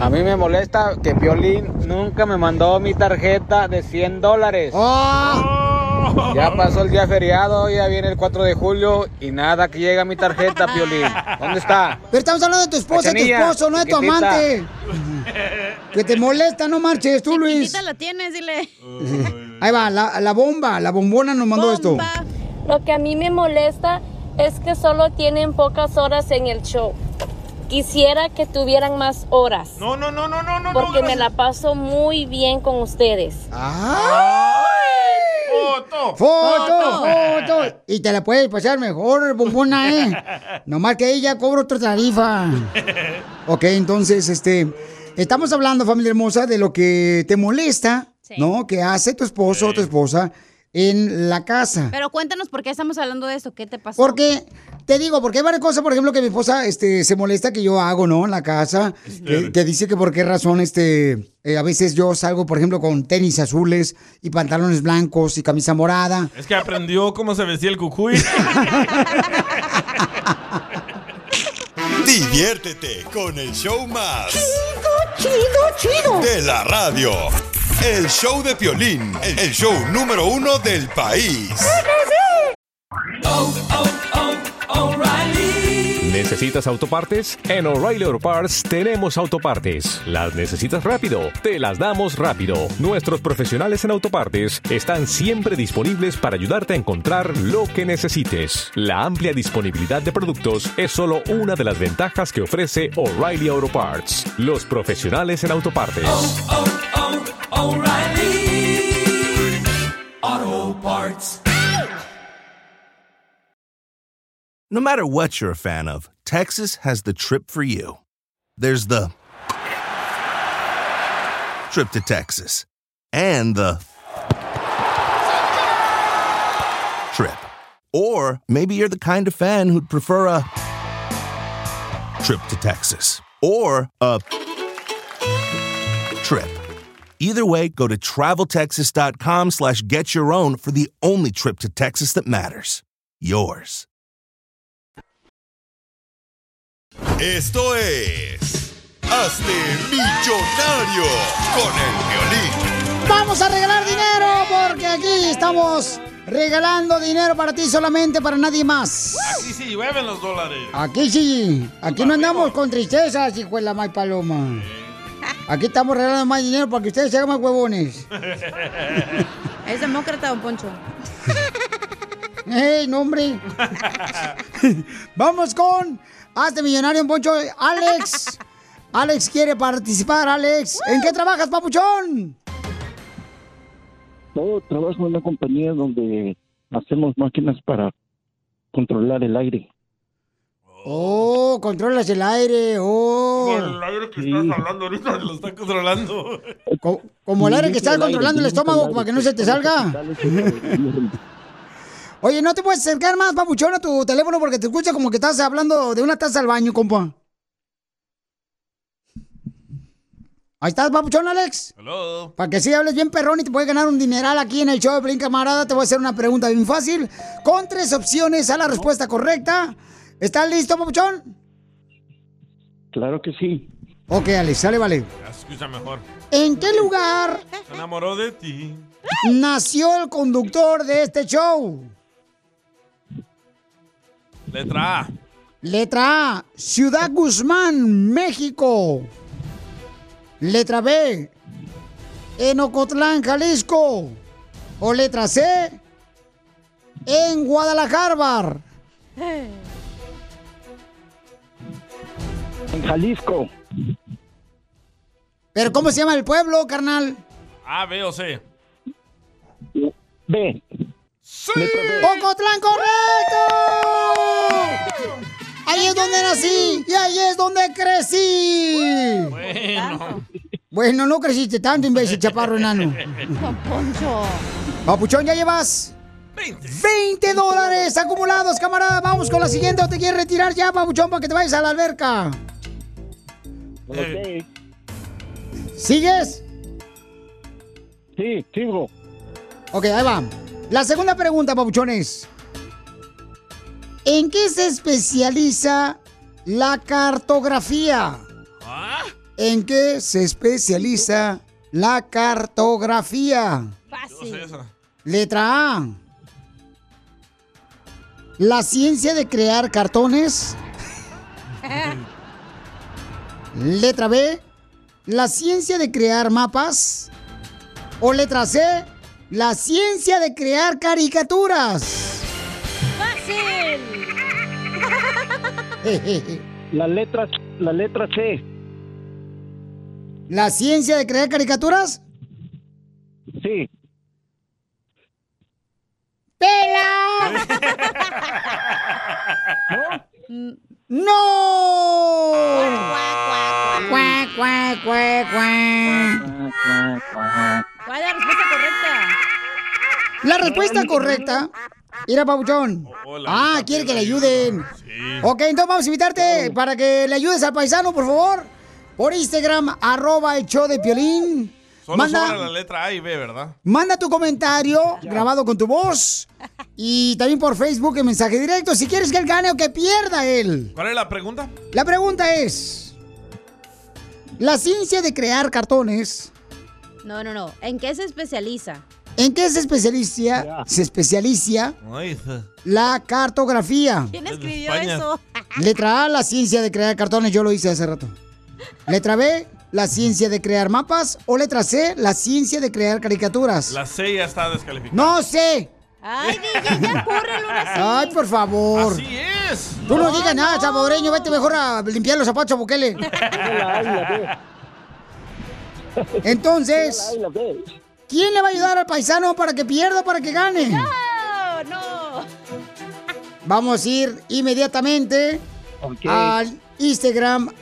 A mí me molesta que Piolín nunca me mandó mi tarjeta de 100 dólares. ¡Oh! Ya pasó el día feriado, ya viene el 4 de julio y nada que llega mi tarjeta, Piolín. ¿Dónde está? Pero estamos hablando de tu esposa, tu esposo, no de tu amante. Que te molesta, no marches, tú, Luis. La tienes, dile. Ahí va, la, la bomba, la bombona nos mandó esto. Lo que a mí me molesta es que solo tienen pocas horas en el show. Quisiera que tuvieran más horas. No, no, no, no, no, no. Porque no, me la paso muy bien con ustedes. ¡Foto! ¡Foto! ¡Foto! Y te la puedes pasar mejor, bombona, ¿eh? Nomás que ella cobra otra tarifa. Ok, entonces, este... Estamos hablando, familia hermosa, de lo que te molesta, ¿no? Que hace tu esposo o tu esposa en la casa. Pero cuéntanos por qué estamos hablando de esto. ¿Qué te pasó? Porque, te digo, porque hay varias cosas, por ejemplo, que mi esposa este, se molesta que yo hago, ¿no? En la casa. Que, que dice que por qué razón, este, eh, a veces yo salgo, por ejemplo, con tenis azules y pantalones blancos y camisa morada. Es que aprendió cómo se vestía el cucuy. Diviértete con el show más. Chido, chido. De la radio. El show de Piolín, el show número uno del país. ¿Necesitas autopartes? En O'Reilly Auto Parts tenemos autopartes. ¿Las necesitas rápido? Te las damos rápido. Nuestros profesionales en autopartes están siempre disponibles para ayudarte a encontrar lo que necesites. La amplia disponibilidad de productos es solo una de las ventajas que ofrece O'Reilly Auto Parts. Los profesionales en autopartes. Auto Parts. No matter what you're a fan of, Texas has the trip for you. There's the trip to Texas and the trip. Or maybe you're the kind of fan who'd prefer a trip to Texas or a trip. Either way, go to traveltexas.com slash get your own for the only trip to Texas that matters. Yours. Esto es. Hazte millonario con el violín. Vamos a regalar dinero porque aquí estamos regalando dinero para ti solamente, para nadie más. Aquí sí llueven los dólares. Aquí sí, aquí no andamos con tristezas, hijo de la May Paloma. Aquí estamos regalando más dinero para que ustedes se hagan más huevones. Es demócrata, don Poncho. ¡Ey, no, hombre! Vamos con Hazte Millonario, don Poncho. Alex. Alex quiere participar, Alex. ¿En qué trabajas, papuchón? Yo trabajo en una compañía donde hacemos máquinas para controlar el aire. Oh, controlas el aire. Oh. El aire que estás hablando ahorita lo está controlando. Co- Como el aire que estás controlando el estómago para que no se te salga. Oye, ¿no te puedes acercar más, papuchón, a tu teléfono porque te escucha como que estás hablando de una taza al baño, compa? Ahí estás, papuchón, Alex. Hello. Para que sí hables bien perrón y te puedes ganar un dineral aquí en el show de Pelín Camarada, te voy a hacer una pregunta bien fácil, con tres opciones a la respuesta correcta. ¿Estás listo, papuchón? Claro que sí. Ok, Alex, sale, vale. Ya se escucha mejor. ¿En qué lugar Se enamoró de ti. nació el conductor de este show? Letra A. Letra A, Ciudad Guzmán, México. Letra B, en Ocotlán, Jalisco. O letra C, en Guadalajara. En Jalisco. ¿Pero cómo se llama el pueblo, carnal? A, B o C. B. ¡Ocotlán, correcto! Ahí es donde nací y ahí es donde crecí. Bueno. Bueno, no creciste tanto, imbécil, chaparro enano. Poncho. Papuchón, ¿ya llevas? 20. 20 dólares acumulados, camarada. Vamos con la siguiente. ¿O te quieres retirar ya, Papuchón, para que te vayas a la alberca? Ok. ¿Sigues? Sí, sigo. Ok, ahí va. La segunda pregunta, Papuchones. ¿En qué se especializa la cartografía? ¿En qué se especializa la cartografía? Esa. Letra A. La ciencia de crear cartones. Letra B. La ciencia de crear mapas. O letra C. La ciencia de crear caricaturas. ¡Fácil! La letra, la letra C. ¿La ciencia de crear caricaturas? Sí. ¡Pela! ¡No! ¡Cuac, cuac, cuac, cuac! ¿Cuál es la respuesta correcta? La respuesta correcta era Pabuchón. Ah, quiere que le ayuden. Ok, entonces vamos a invitarte para que le ayudes al paisano, por favor. Por Instagram, arroba el show de Piolín. Solo Manda, sobra la letra A y B, ¿verdad? manda tu comentario grabado con tu voz. Y también por Facebook en mensaje directo. Si quieres que él gane o que pierda él. ¿Cuál es la pregunta? La pregunta es: La ciencia de crear cartones, No, no, no. ¿En qué se especializa? ¿en qué se especializa? Se especializa la cartografía. ¿Quién escribió España. eso? Letra A, la ciencia de crear cartones, yo lo hice hace rato. Letra B, la ciencia de crear mapas. O letra C, la ciencia de crear caricaturas. La C ya está descalificada. No sé. Ay, DJ, ya córrelo ahora sí. Ay, por favor. Así es. Tú no, digas nada, salvadoreño. Vete mejor a limpiar los zapatos a Bukele. Entonces, ¿quién le va a ayudar al paisano para que pierda o para que gane? No, no. Vamos a ir inmediatamente al Instagram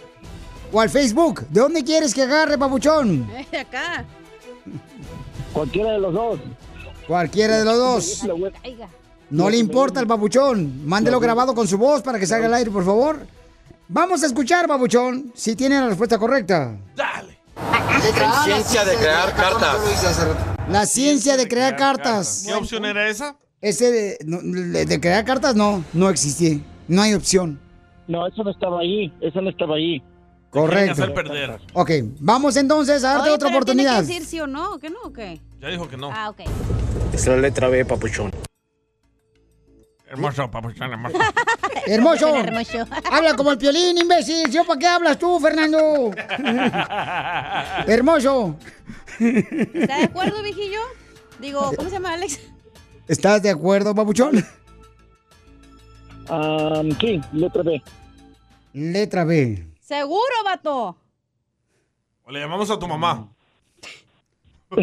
o al Facebook. ¿De dónde quieres que agarre, papuchón? Eh, Acá. Cualquiera de los dos. Cualquiera de los dos. No le importa al babuchón. Mándelo grabado con su voz para que salga al aire, por favor. Vamos a escuchar, babuchón, si tiene la respuesta correcta. Ciencia de crear cartas. La ciencia de crear cartas. ¿Qué opción era esa? Ese de crear cartas no, no existía. No hay opción. No, eso no estaba ahí. Eso no estaba ahí. Correcto. hacer perder. Ok, vamos entonces a darte Oye, otra pero él tiene oportunidad. que decir sí o no, ¿o qué no? ¿O qué? Ya dijo que no. Ah, ok. Es la letra B, papuchón. Hermoso, papuchón, hermoso. Hermoso. Hermoso. Habla como el piolín, imbécil. ¿Yo para qué hablas tú, Fernando? Hermoso. ¿Está de acuerdo, viejillo? Digo, ¿cómo se llama Alex? ¿Estás de acuerdo, babuchón? sí, letra B. Letra B. Seguro, vato. O le llamamos a tu mamá.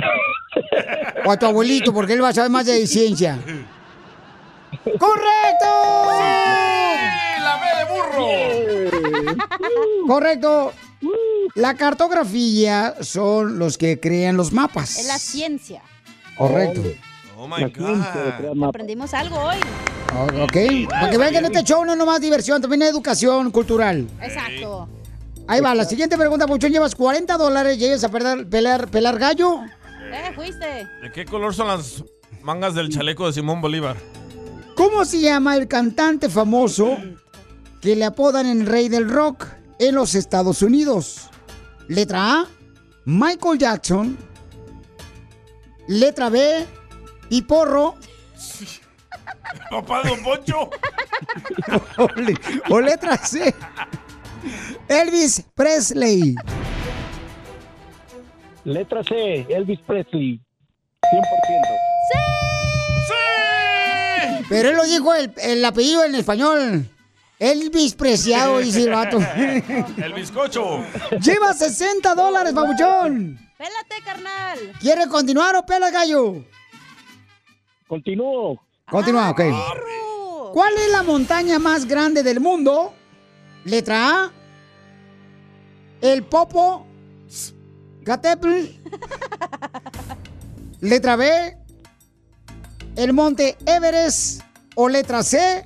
O a tu abuelito, porque él va a saber más de ciencia. ¡Correcto! ¡La B de burro! Correcto. La cartografía son los que crean los mapas. Es la ciencia. Correcto. Oh my God. Aprendimos algo hoy. Oh, Ok, para que vean que en este show no es nomás diversión, también es educación cultural. Exacto. Ahí va, la siguiente pregunta, Puchón, llevas 40 dólares, llegas a perder, pelear, pelar gallo. Eh, fuiste. ¿De qué color son las mangas del chaleco de Simón Bolívar? ¿Cómo se llama el cantante famoso que le apodan el rey del rock en los Estados Unidos? Letra A, Michael Jackson. Letra B, Piporro. Papá Don Poncho. O, le- o letra C, Elvis Presley. Letra C, Elvis Presley. 100%. Pero él lo dijo el, el apellido en español. Elvis Preciado, dice el vato. El bizcocho. Lleva 60 dólares, babuchón. Pélate, carnal. ¿Quiere continuar o pela gallo? Continúo. Continúa, ok. ¿Cuál es la montaña más grande del mundo? Letra A. El Popo. Gatepl. Letra B. El Monte Everest. O letra C.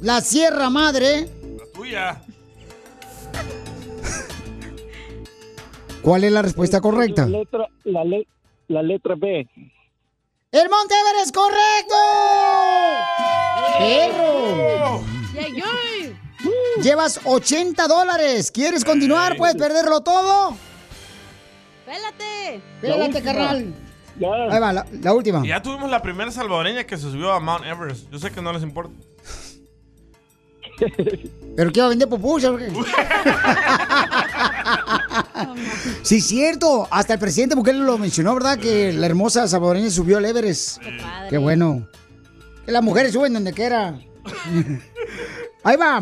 La Sierra Madre. La tuya. ¿Cuál es la respuesta correcta? La letra, la, le- la letra B. ¡El Monte Everest, correcto! ¡Perro! Llevas 80 dólares. ¿Quieres continuar? ¿Puedes perderlo todo? Pélate. Pélate, carnal. Ahí va, la, la última. Ya tuvimos la primera salvadoreña que se subió a Mount Everest. Yo sé que no les importa. ¿Pero qué va a vender pupusas? qué? sí, cierto. Hasta el presidente Bukele lo mencionó, ¿verdad? Que la hermosa salvadoreña subió al Everest. Qué, bueno. Que las mujeres suben donde quiera. Ahí va.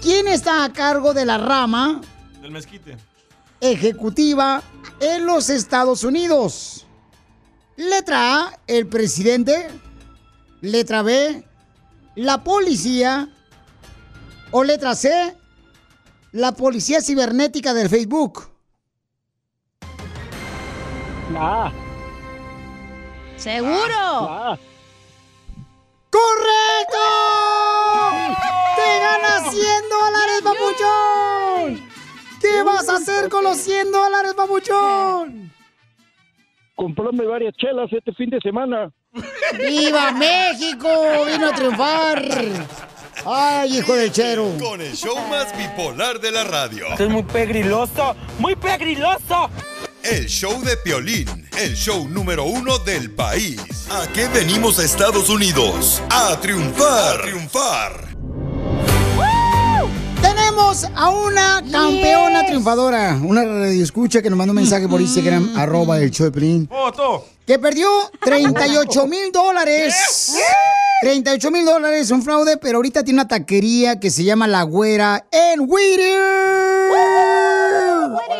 ¿Quién está a cargo de la rama Del mezquite. ejecutiva en los Estados Unidos? Letra A, el presidente. Letra B, la policía. O letra C, la policía cibernética del Facebook. La A. ¿Seguro? La A. ¡Correcto! ¡Te ganas 100 dólares, papuchón! ¿Qué vas a hacer con los 100 dólares, papuchón? Comprarme varias chelas este fin de semana. ¡Viva México! ¡Vino a triunfar! ¡Ay, hijo del chero! Con el show más bipolar de la radio. Esto es muy pegriloso, muy pegriloso. El show de Piolín, el show número uno del país. ¿A qué venimos a Estados Unidos? A triunfar. A triunfar. Tenemos a una campeona triunfadora, una radioescucha que nos mandó un mensaje por Instagram, arroba el show de que perdió 38 mil dólares. 38 mil dólares, un fraude, pero ahorita tiene una taquería que se llama La Güera en Whittier.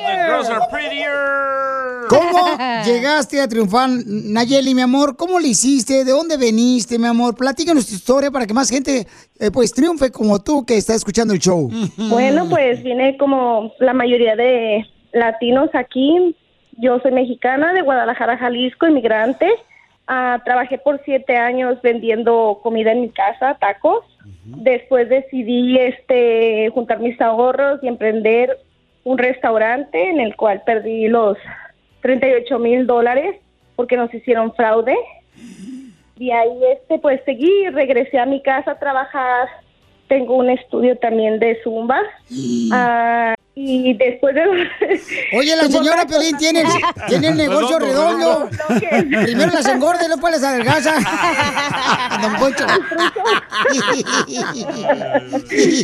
The girls are prettier. ¿Cómo llegaste a triunfar, Nayeli, mi amor? ¿Cómo le hiciste? ¿De dónde veniste, mi amor? Platícanos tu historia para que más gente eh, pues triunfe como tú que está escuchando el show. Bueno, pues vine como la mayoría de latinos aquí. Yo soy mexicana de Guadalajara, Jalisco, inmigrante. Ah, trabajé por siete años vendiendo comida en mi casa, tacos. Después decidí este juntar mis ahorros y emprender un restaurante en el cual perdí los 38 mil dólares porque nos hicieron fraude. Y ahí este pues seguí, regresé a mi casa a trabajar. Tengo un estudio también de zumba. Ah, y después de... Oye, la señora Piolín tiene, tiene el negocio redondo. Primero las engorda y después las adelgaza. Don Poncho.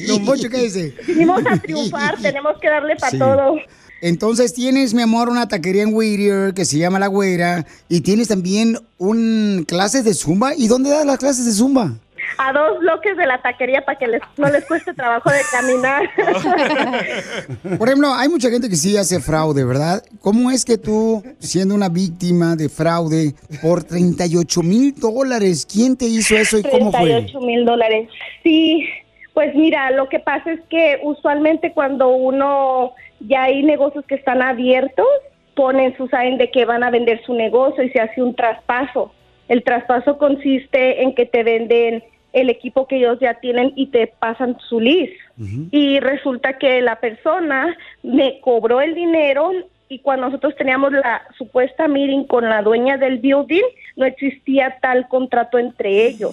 Don Poncho, ¿qué dice? Vinimos a triunfar, tenemos que darle para Sí. todo. Entonces tienes, mi amor, una taquería en Whittier que se llama La Güera y tienes también un clases de zumba. ¿Y dónde das las clases de zumba? A dos bloques de la taquería para que les, no les cueste trabajo de caminar. Por ejemplo, hay mucha gente que sí hace fraude, ¿verdad? ¿Cómo es que tú, siendo una víctima de fraude por 38 mil dólares, quién te hizo eso y cómo fue? 38 mil dólares. Sí, pues mira, lo que pasa es que usualmente cuando uno ya hay negocios que están abiertos, ponen su sign de que van a vender su negocio y se hace un traspaso. El traspaso consiste en que te venden el equipo que ellos ya tienen y te pasan su lease. Y resulta que la persona me cobró el dinero y cuando nosotros teníamos la supuesta meeting con la dueña del building, no existía tal contrato entre ellos.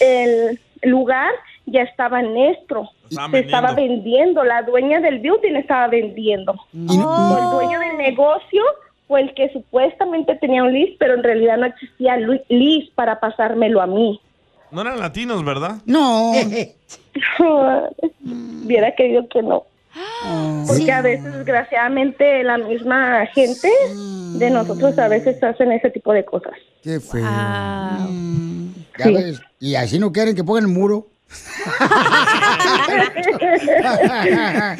El lugar ya estaba. Estaban Se estaba vendiendo, la dueña del building estaba vendiendo. El dueño del negocio fue el que supuestamente tenía un lease, pero en realidad no existía lease para pasármelo a mí. No eran latinos, ¿verdad? No. Hubiera querido que no. Porque a veces, desgraciadamente, la misma gente de nosotros a veces hacen ese tipo de cosas. Qué feo. Mm, ya Sí. ves. Y así no quieren que pongan el muro.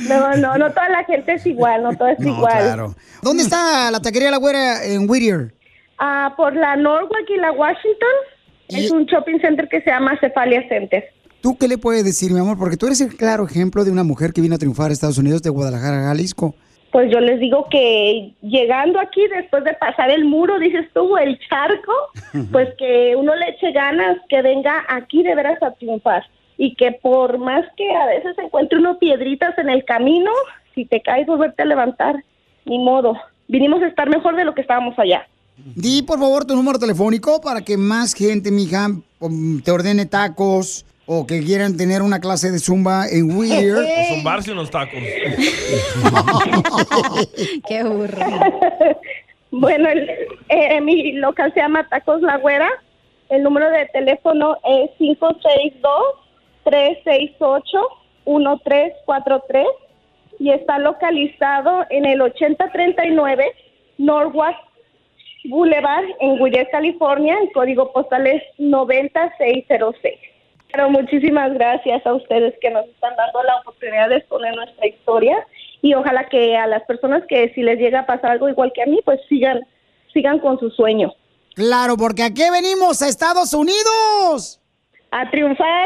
No, no, no toda la gente es igual, no todo es No, igual. claro. ¿Dónde está la taquería La Güera en Whittier? Ah, por la Norwalk y la Washington es un shopping center que se llama Cefalia Center. ¿Tú qué le puedes decir, mi amor? Porque tú eres el claro ejemplo de una mujer que vino a triunfar a Estados Unidos de Guadalajara, Jalisco. Pues yo les digo que llegando aquí, después de pasar el muro, dices tú, el charco, pues que uno le eche ganas, que venga aquí de veras a triunfar. Y que por más que a veces encuentre uno piedritas en el camino, si te caes, volverte a levantar. Ni modo. Vinimos a estar mejor de lo que estábamos allá. Di, por favor, tu número telefónico para que más gente, mija, um, te ordene tacos o que quieran tener una clase de zumba en Whittier. O zumbarse unos tacos. Qué burro. Bueno, el- eh, mi local se llama Tacos La Güera. El número de teléfono es 562-368-1343 y está localizado en el 8039 Norwalk Boulevard en Whittier, California. El código postal es 90606. Pero muchísimas gracias a ustedes que nos están dando la oportunidad de exponer nuestra historia y ojalá que a las personas que si les llega a pasar algo igual que a mí, pues sigan sigan con su sueño. Claro, porque aquí venimos a Estados Unidos. A triunfar.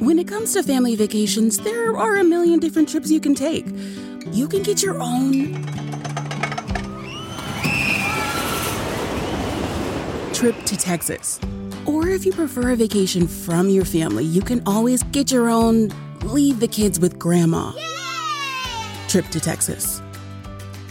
When it comes to family vacations, there are a million different trips you can take. You can get your own trip to Texas. Or if you prefer a vacation from your family, you can always get your own leave the kids with grandma trip to Texas.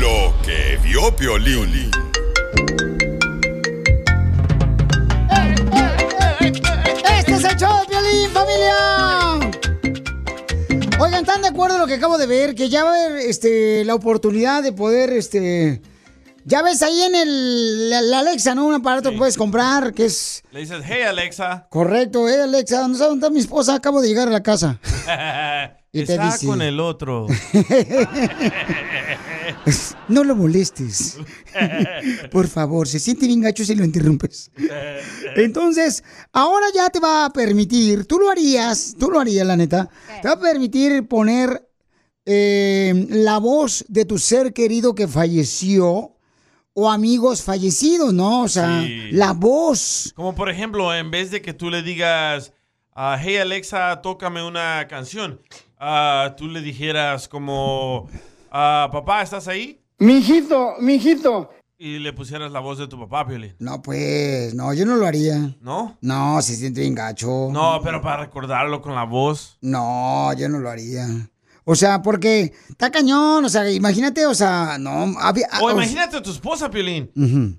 Lo que vio Piolín. Este es el show de Piolín, familia. Oigan, ¿están de acuerdo en lo que acabo de ver? Que ya va a haber este, la oportunidad de poder, este... Ya ves ahí en el, la, la Alexa, ¿no? Un aparato que puedes comprar, que es Le dices, hey Alexa. correcto. Eh, Alexa, ¿dónde está, dónde está mi esposa? Acabo de llegar a la casa. Y te Está dice- con el otro. No lo molestes. Por favor, se siente bien gacho si lo interrumpes. Entonces, ahora ya te va a permitir, tú lo harías, tú lo harías, la neta, te va a permitir poner eh, la voz de tu ser querido que falleció o amigos fallecidos, ¿no? O sea, Sí. la voz. Como por ejemplo, en vez de que tú le digas, ah, hey Alexa, tócame una canción, ah, tú le dijeras como, ah, papá, ¿estás ahí? Mijito, mijito. Y le pusieras la voz de tu papá, Piolín. No, pues, no, yo no lo haría. ¿No? No, se siente bien gacho. No, pero para recordarlo con la voz. No, yo no lo haría. O sea, porque está cañón, o sea, imagínate, o sea, no, había... O o- imagínate a tu esposa, Piolín.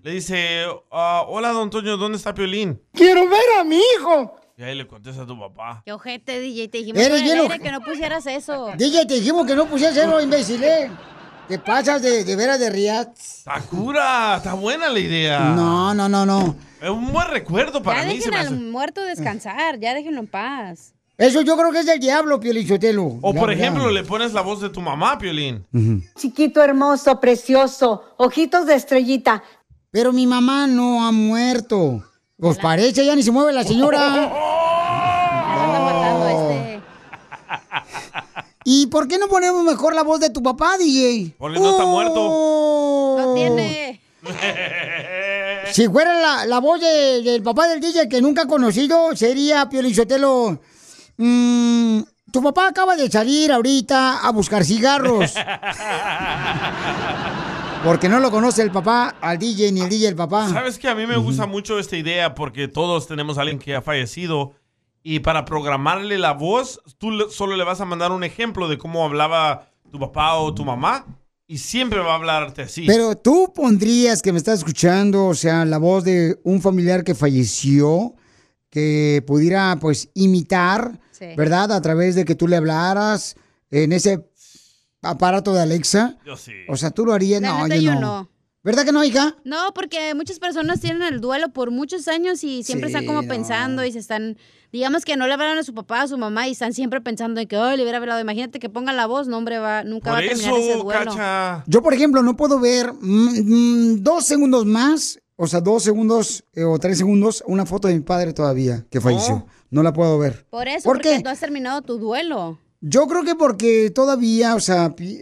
Le dice, ah, hola, don Toño, ¿dónde está Piolín? Quiero ver a mi hijo. Y ahí le contesta a tu papá. Qué ojete, DJ. Te dijimos Eres bien aire que no pusieras eso. DJ, te dijimos que no pusieras cero, imbécil, ¿eh? Te pasas de, de veras de riat. Está cura, está buena la idea. No, no, no, no. Es un buen recuerdo para ya mí. Se dejen me al hace. muerto descansar, ya déjenlo en paz. Eso yo creo que es del diablo, Piolichotelo. O por ejemplo, le pones la voz de tu mamá, Piolín. Chiquito hermoso, precioso, ojitos de estrellita. Pero mi mamá no ha muerto. Pues parece, ya ni se mueve la señora. este. ¿Y por qué no ponemos mejor la voz de tu papá, DJ? Porque no está muerto. No tiene. Si fuera la, la voz de- del papá del DJ que nunca ha conocido, sería Piolichotelo. mm, tu papá acaba de salir ahorita a buscar cigarros. Porque no lo conoce el papá al DJ ni el DJ el papá. ¿Sabes que A mí me gusta mucho esta idea porque todos tenemos a alguien que ha fallecido y para programarle la voz, tú solo le vas a mandar un ejemplo de cómo hablaba tu papá o tu mamá y siempre va a hablarte así. Pero tú pondrías que me estás escuchando, o sea, la voz de un familiar que falleció, que pudiera pues imitar, Sí. ¿verdad? A través de que tú le hablaras en ese aparato de Alexa. Yo sí. O sea, tú lo harías, La no, neta, yo yo no. no. ¿Verdad que no, hija? No, porque muchas personas tienen el duelo por muchos años y siempre Sí, están como no. pensando y se están, digamos que no le hablaron a su papá, a su mamá y están siempre pensando en que, oh, le hubiera hablado. Imagínate que pongan la voz, no, hombre, va, nunca va a terminar ese duelo. Yo, por ejemplo, no puedo ver mm, mm, dos segundos más, o sea, dos segundos eh, o tres segundos, una foto de mi padre todavía que falleció. No la puedo ver. Por eso, ¿Por porque qué? tú has terminado tu duelo. Yo creo que porque todavía, o sea, pi-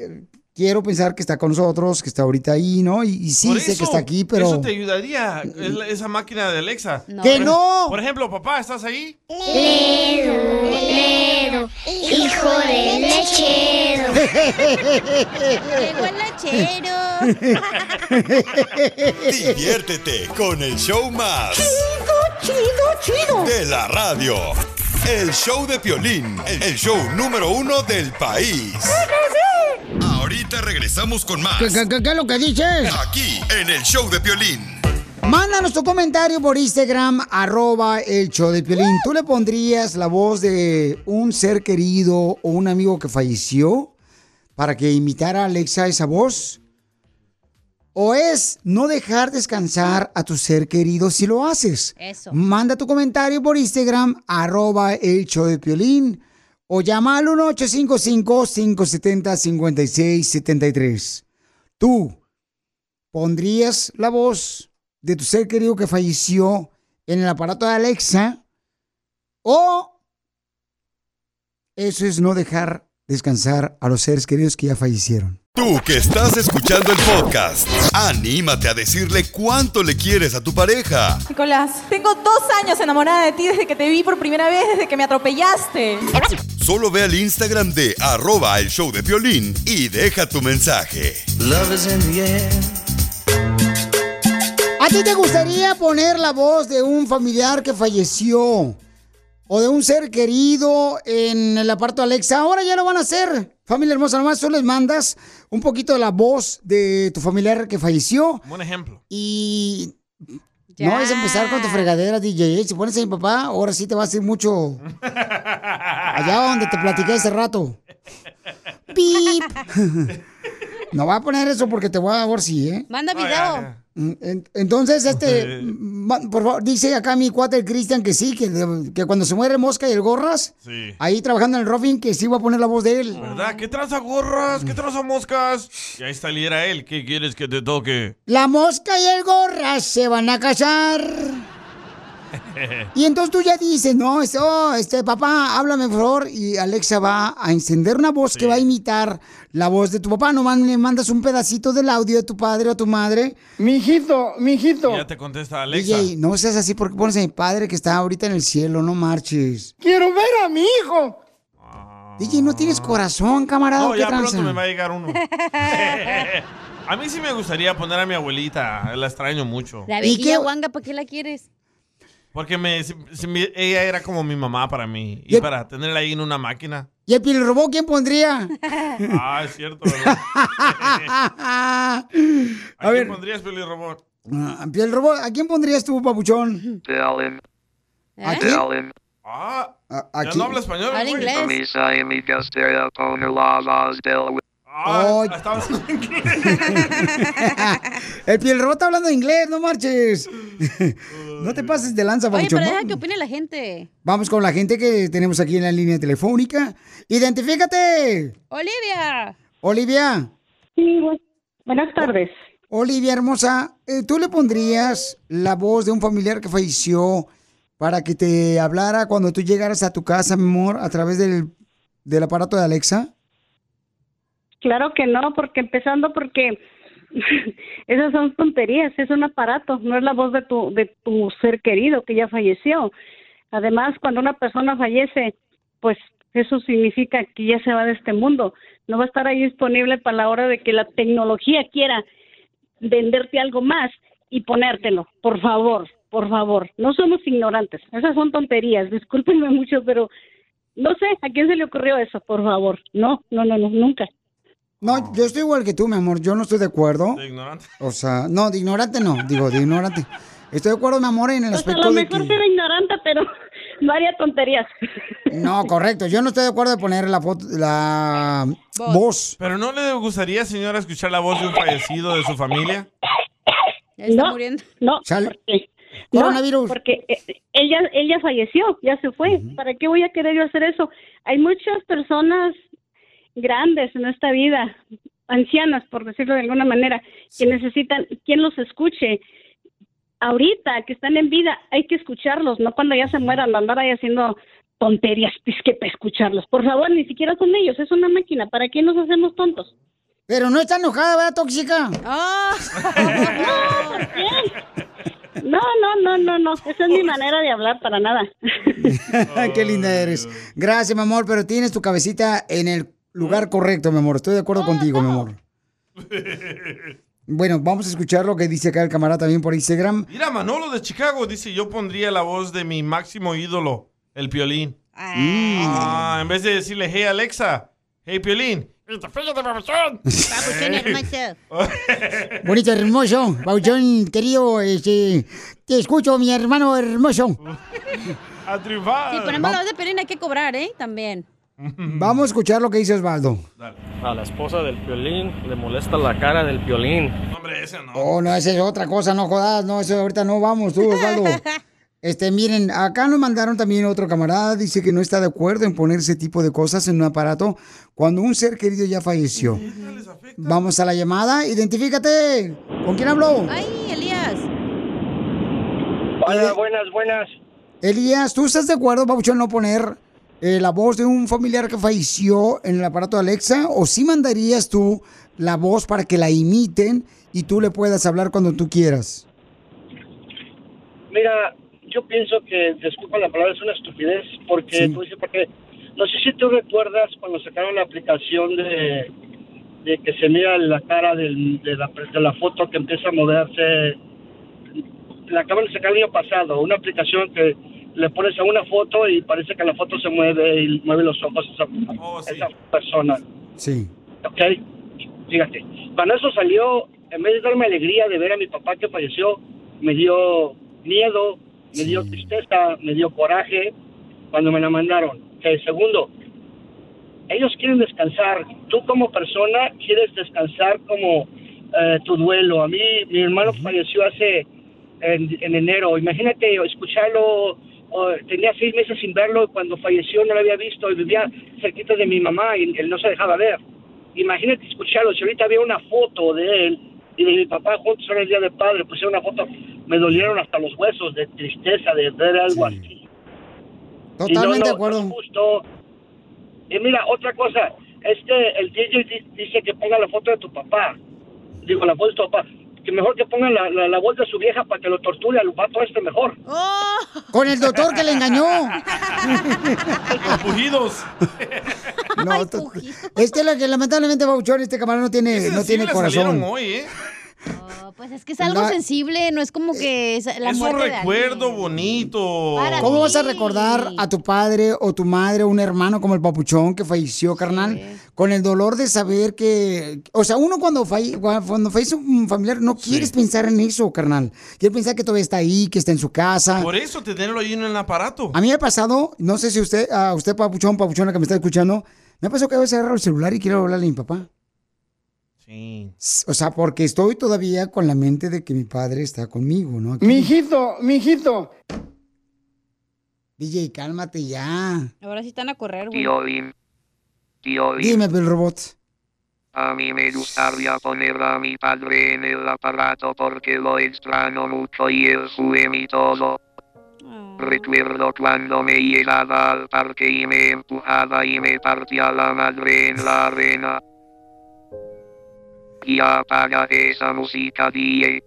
quiero pensar que está con nosotros, que está ahorita ahí, ¿no? Y, y sí sé que está aquí, pero... Eso te ayudaría, esa máquina de Alexa. No. ¡Que no! Por ejemplo, papá, ¿estás ahí? Ledo, Ledo, hijo de lechero. Llegó el lechero. Diviértete con el show más. Chido, chido, chido. De la radio. El show de Piolín, el show número uno del país. Ahorita regresamos con más. ¿Qué, qué- qué- qué es lo que dices? Aquí, en el show de Piolín. Mándanos tu comentario por Instagram, arroba el show de Piolín. ¿Tú le pondrías la voz de un ser querido o un amigo que falleció para que imitara a Alexa esa voz? ¿O es no dejar descansar a tu ser querido si lo haces? Eso. Manda tu comentario por Instagram, arroba el show de Piolín. O llama al 1-855-570-5673. Tú, ¿pondrías la voz de tu ser querido que falleció en el aparato de Alexa? ¿O eso es no dejar descansar a los seres queridos que ya fallecieron? Tú que estás escuchando el podcast, anímate a decirle cuánto le quieres a tu pareja. Nicolás, tengo dos años enamorada de ti desde que te vi por primera vez, desde que me atropellaste. Solo ve al Instagram de arroba el show de violín y deja tu mensaje. ¿A ti te gustaría poner la voz de un familiar que falleció o de un ser querido en el aparato Alexa? Ahora ya lo van a hacer. Familia hermosa, nomás tú les mandas un poquito de la voz de tu familiar que falleció Buen ejemplo. y no es empezar con tu fregadera, DJ. Si pones a mi papá, ahora sí te va a hacer mucho allá donde te platiqué hace rato. pip. no va a poner eso porque te voy a dar sí, ¿eh? Manda video. En- Entonces, este, por favor, dice acá mi cuate el Cristian que sí, que, que cuando se muere Mosca y el Gorras, Sí. ahí trabajando en el Ruffin, que sí va a poner la voz de él. ¿Verdad? ¿Qué traza gorras? ¿Qué traza moscas? Y ahí saliera él. ¿Qué quieres que te toque? La Mosca y el Gorras se van a casar. Y entonces tú ya dices, no, este, oh, este, papá, háblame por favor. Y Alexa va a encender una voz que va a imitar la voz de tu papá. Nomás le mandas un pedacito del audio de tu padre o tu madre. Mijito, mijito. Ya te contesta Alexa. DJ, no seas así porque pones a mi padre que está ahorita en el cielo, no marches. Quiero ver a mi hijo. DJ, no tienes corazón, camarada. No, ¿qué ya tranza? pronto me va a llegar uno. a mí sí me gustaría poner a mi abuelita. La extraño mucho. La viejilla guanga, ¿para qué la quieres? Porque me, si- si mi- ella era como mi mamá para mí. Y para tenerla ahí en una máquina. ¿Y el piel robot quién pondría? Ah, es cierto, ¿verdad? a ¿A quién ver, pondrías, Peli Robot? ah, piel robot, ¿a quién pondrías tú, papuchón? Dylan. ¿A quién? Ah, ¿A ya quién? no habla español, Habla inglés. Y mi del... Ah, Oh. estaba haciendo inglés. el piel robot está hablando inglés, no marches. no te pases de lanza, Oye, pero deja que opine la gente. Vamos con la gente que tenemos aquí en la línea telefónica. Identifícate. Olivia. Olivia. Sí, buenas tardes. Olivia, hermosa, eh, ¿tú le pondrías la voz de un familiar que falleció para que te hablara cuando tú llegaras a tu casa, mi amor, a través del, del aparato de Alexa? Claro que no, porque empezando porque esas son tonterías, es un aparato, no es la voz de tu de tu ser querido que ya falleció. Además, cuando una persona fallece, pues eso significa que ya se va de este mundo. No va a estar ahí disponible para la hora de que la tecnología quiera venderte algo más y ponértelo. Por favor, por favor. No somos ignorantes. Esas son tonterías. Discúlpenme mucho, pero no sé, ¿a quién se le ocurrió eso? Por favor. No, no, no, no, nunca. No, yo estoy igual que tú, mi amor, yo no estoy de acuerdo. De ignorante. O sea, no, de ignorante no, digo, de ignorante. Estoy de acuerdo, mi amor, en el a aspecto lo de mejor que... sí era ignorante, pero no haría tonterías. No, correcto, yo no estoy de acuerdo de poner la foto, la voz. ¿Pero no le gustaría, señora, escuchar la voz de un fallecido de su familia? Ya está No. muriendo. No, porque, no, Coronavirus. porque eh, ella, ella falleció, ya se fue. ¿Para qué voy a querer yo hacer eso? Hay muchas personas grandes en esta vida, ancianas, por decirlo de alguna manera, que necesitan quien los escuche. Ahorita que están en vida, hay que escucharlos, no cuando ya se mueran, andar ahí haciendo tonterías, es que para escucharlos. Por favor, ni siquiera son ellos, es una máquina. ¿Para qué nos hacemos tontos? Pero no está enojada, ¿verdad, tóxica? Ah. No, no, no, no, no. Esa es mi manera de hablar para nada. Qué linda eres. Gracias, mi amor, pero tienes tu cabecita en el lugar correcto, mi amor. Estoy de acuerdo contigo, mi amor. Bueno, vamos a escuchar lo que dice acá el camarada también por Instagram. Mira, Manolo de Chicago dice, yo pondría la voz de mi máximo ídolo, el Piolín. Ah, en vez de decirle, hey Alexa, hey Piolín. Bonito, hermoso. Pauchón, querido, este, te escucho, mi hermano hermoso. A triunfar. Si ponemos la voz de Pelín hay que cobrar, ¿eh? También. Vamos a escuchar lo que dice Osvaldo. A la esposa del violín le molesta la cara del violín. Hombre, ese no. Oh, no, esa es otra cosa, no jodas, no, eso ahorita no vamos, tú, Osvaldo. Este, miren, acá nos mandaron también otro camarada, dice que no está de acuerdo en poner ese tipo de cosas en un aparato cuando un ser querido ya falleció. Vamos a la llamada, identifícate. ¿Con quién habló? Ay, Elías. Hola, buenas, buenas. Elías, ¿tú estás de acuerdo, Pabuchón, no poner eh, la voz de un familiar que falleció en el aparato de Alexa? ¿O sí mandarías tú la voz para que la imiten y tú le puedas hablar cuando tú quieras? Mira, yo pienso que, disculpa la palabra, es una estupidez, porque tú dices, porque no sé si tú recuerdas cuando sacaron la aplicación de, de que se mira la cara del- de, la, de la foto que empieza a moverse. La acaban de sacar el año pasado, una aplicación que le pones a una foto y parece que la foto se mueve y mueve los ojos esa, esa persona. Sí. ¿ok? Fíjate, cuando eso salió, en vez de darme alegría de ver a mi papá que falleció, me dio miedo, me dio tristeza, me dio coraje cuando me la mandaron. Ok, segundo, ellos quieren descansar. Tú como persona quieres descansar como eh, tu duelo. A mí, mi hermano falleció hace en, en enero. Imagínate escucharlo. Oh, tenía seis meses sin verlo y cuando falleció no lo había visto y vivía cerquita de mi mamá y él no se dejaba ver. Imagínate escucharlo. Si ahorita había una foto de él y de mi papá juntos en el día de padre, pusieron una foto, me dolieron hasta los huesos de tristeza de ver algo así. Y no, Totalmente no, de acuerdo. no es justo. Y mira, otra cosa, este, el DJ di- dice que ponga la foto de tu papá. Digo, la voz de tu papá. Que mejor que ponga la, la, la voz de su vieja para que lo torture al vato este mejor. Con el doctor que le engañó. Los pujidos. No, to- es que, la- que lamentablemente, Bauchón, este camarón no tiene, no tiene corazón. hoy, ¿eh? Pues es que es algo La- sensible, no es como que es la es un recuerdo bonito. ¿Cómo vas a recordar a tu padre o tu madre o un hermano como el papuchón que falleció, carnal? Con el dolor de saber que... O sea, uno cuando, falle- cuando fallece un familiar no quieres pensar en eso, carnal. Quieres pensar que todavía está ahí, que está en su casa. Por eso tenerlo ahí en el aparato. A mí me ha pasado, no sé si usted, a usted papuchón, papuchona que me está escuchando, me ha pasado que a veces agarro el celular y quiero hablarle a mi papá. Sí. O sea, porque estoy todavía con la mente de que mi padre está conmigo, ¿no? Aquí. Mijito, mijito. DJ, cálmate ya. Ahora sí están a correr, güey. Tío Bim. Tío Bim. Dime, el robot. A mí me gustaría poner a mi padre en el aparato porque lo extraño mucho y él fue mi todo. Recuerdo cuando me llevaba al parque y me empujaba y me partía la madre en la arena. Y apaga esa música, DJ.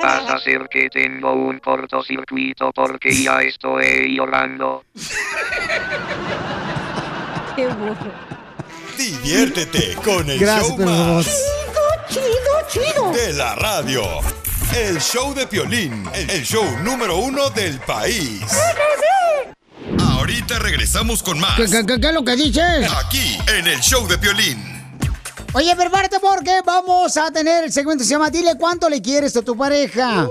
Vas a hacer que tengo un cortocircuito porque ya estoy llorando. Qué burro. Diviértete con el Gracias, show más robot. Chido, chido. de la radio. El show de Piolín, el show número uno del país. Ahorita regresamos con más. ¿Qué, qué- qué- qué es lo que dices? Aquí, en el show de Piolín. Oye, prepárate porque vamos a tener el segmento se llama Dile cuánto le quieres a tu pareja.